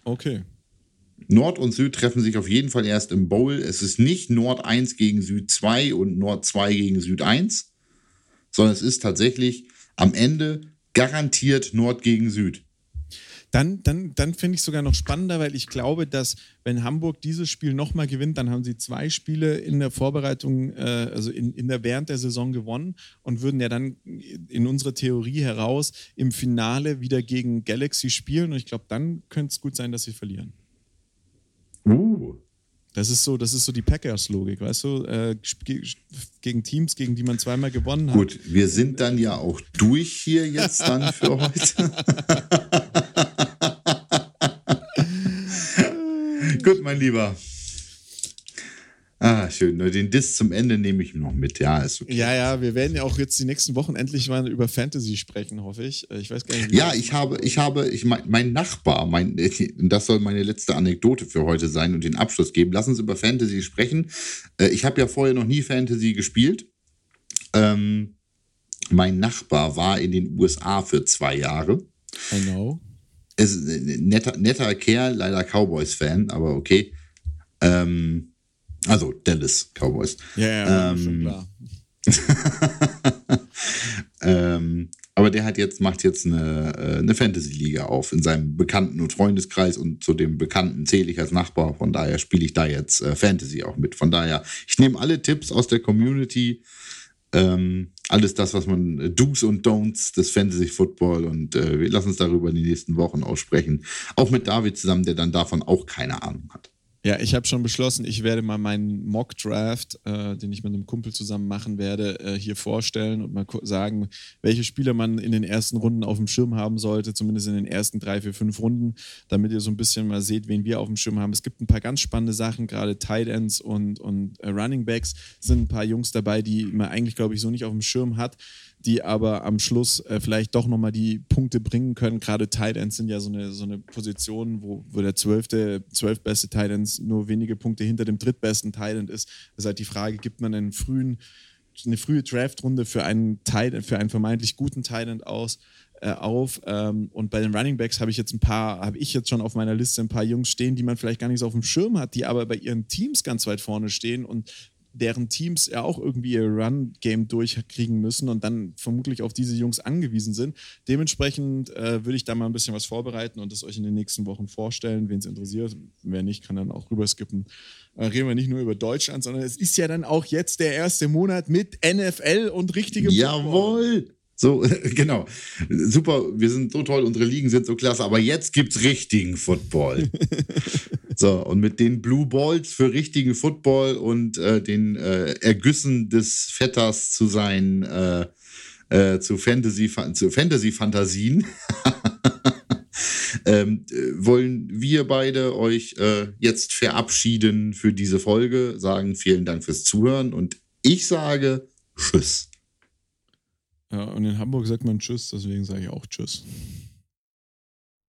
Speaker 2: Okay.
Speaker 1: Nord und Süd treffen sich auf jeden Fall erst im Bowl. Es ist nicht Nord 1 gegen Süd 2 und Nord 2 gegen Süd 1, sondern es ist tatsächlich am Ende garantiert Nord gegen Süd.
Speaker 2: Dann, dann, dann finde ich sogar noch spannender, weil ich glaube, dass wenn Hamburg dieses Spiel nochmal gewinnt, dann haben sie zwei Spiele in der Vorbereitung, äh, also in, in der während der Saison gewonnen und würden ja dann in unserer Theorie heraus im Finale wieder gegen Galaxy spielen. Und ich glaube, dann könnte es gut sein, dass sie verlieren. Uh. Das ist so, das ist so die Packers-Logik, weißt du? Äh, gegen Teams, gegen die man zweimal gewonnen hat.
Speaker 1: Gut, wir sind dann ja auch durch hier jetzt dann <laughs> für heute. <laughs> Gut, mein Lieber. Ah, schön. Den Diss zum Ende nehme ich noch mit. Ja, ist
Speaker 2: okay. Ja, ja, wir werden ja auch jetzt die nächsten Wochen endlich mal über Fantasy sprechen, hoffe ich. Äh, ich weiß gar nicht.
Speaker 1: Ja, ich habe, ich habe, ich mein, mein Nachbar, mein, <laughs> das soll meine letzte Anekdote für heute sein und den Abschluss geben. Lass uns über Fantasy sprechen. Äh, ich habe ja vorher noch nie Fantasy gespielt. Ähm, mein Nachbar war in den USA für zwei Jahre.
Speaker 2: I know.
Speaker 1: Ist ein netter, netter Kerl, leider Cowboys-Fan, aber okay. Ähm, also Dallas Cowboys.
Speaker 2: Ja, ja, ähm, schon klar. <laughs>
Speaker 1: ähm, aber der hat jetzt, macht jetzt eine, äh, eine Fantasy-Liga auf in seinem Bekannten- und Freundeskreis und zu dem Bekannten zähle ich als Nachbar. Von daher spiele ich da jetzt äh, Fantasy auch mit. Von daher, ich nehme alle Tipps aus der Community, ähm, alles das, was man äh, Do's und Don'ts des Fantasy Football und äh, wir lassen uns darüber in den nächsten Wochen aussprechen. Auch mit David zusammen, der dann davon auch keine Ahnung hat.
Speaker 2: Ja, ich habe schon beschlossen, ich werde mal meinen Mock-Draft, äh, den ich mit einem Kumpel zusammen machen werde, äh, hier vorstellen und mal sagen, welche Spieler man in den ersten Runden auf dem Schirm haben sollte, zumindest in den ersten drei, vier, fünf Runden, damit ihr so ein bisschen mal seht, wen wir auf dem Schirm haben. Es gibt ein paar ganz spannende Sachen, gerade Tight Ends und, und äh, Running Backs sind ein paar Jungs dabei, die man eigentlich, glaube ich, so nicht auf dem Schirm hat die aber am Schluss äh, vielleicht doch nochmal die Punkte bringen können. Gerade Tight Ends sind ja so eine, so eine Position, wo, wo der zwölfte, zwölfbeste Tight Ends nur wenige Punkte hinter dem drittbesten Tight End ist. Das ist halt die Frage, gibt man einen frühen, eine frühe Draftrunde für einen Tight für einen vermeintlich guten Tight End aus? Äh, auf. Ähm, und bei den Running Backs habe ich jetzt ein paar, habe ich jetzt schon auf meiner Liste ein paar Jungs stehen, die man vielleicht gar nicht so auf dem Schirm hat, die aber bei ihren Teams ganz weit vorne stehen und deren Teams ja auch irgendwie ihr Run-Game durchkriegen müssen und dann vermutlich auf diese Jungs angewiesen sind. Dementsprechend äh, würde ich da mal ein bisschen was vorbereiten und das euch in den nächsten Wochen vorstellen. Wen es interessiert, wer nicht, kann dann auch rüberskippen. Äh, reden wir nicht nur über Deutschland, sondern es ist ja dann auch jetzt der erste Monat mit NFL und richtigem
Speaker 1: Jawohl! So, <laughs> genau. Super, wir sind so toll, unsere Ligen sind so klasse, aber jetzt gibt's richtigen Football. <laughs> so, und mit den Blue Balls für richtigen Football und äh, den äh, Ergüssen des Vetters zu sein, äh, äh zu Fantasy, Fantasy-Fantasien. <laughs> ähm, wollen wir beide euch äh, jetzt verabschieden für diese Folge, sagen vielen Dank fürs Zuhören und ich sage Tschüss.
Speaker 2: Ja, und in Hamburg sagt man Tschüss, deswegen sage ich auch Tschüss.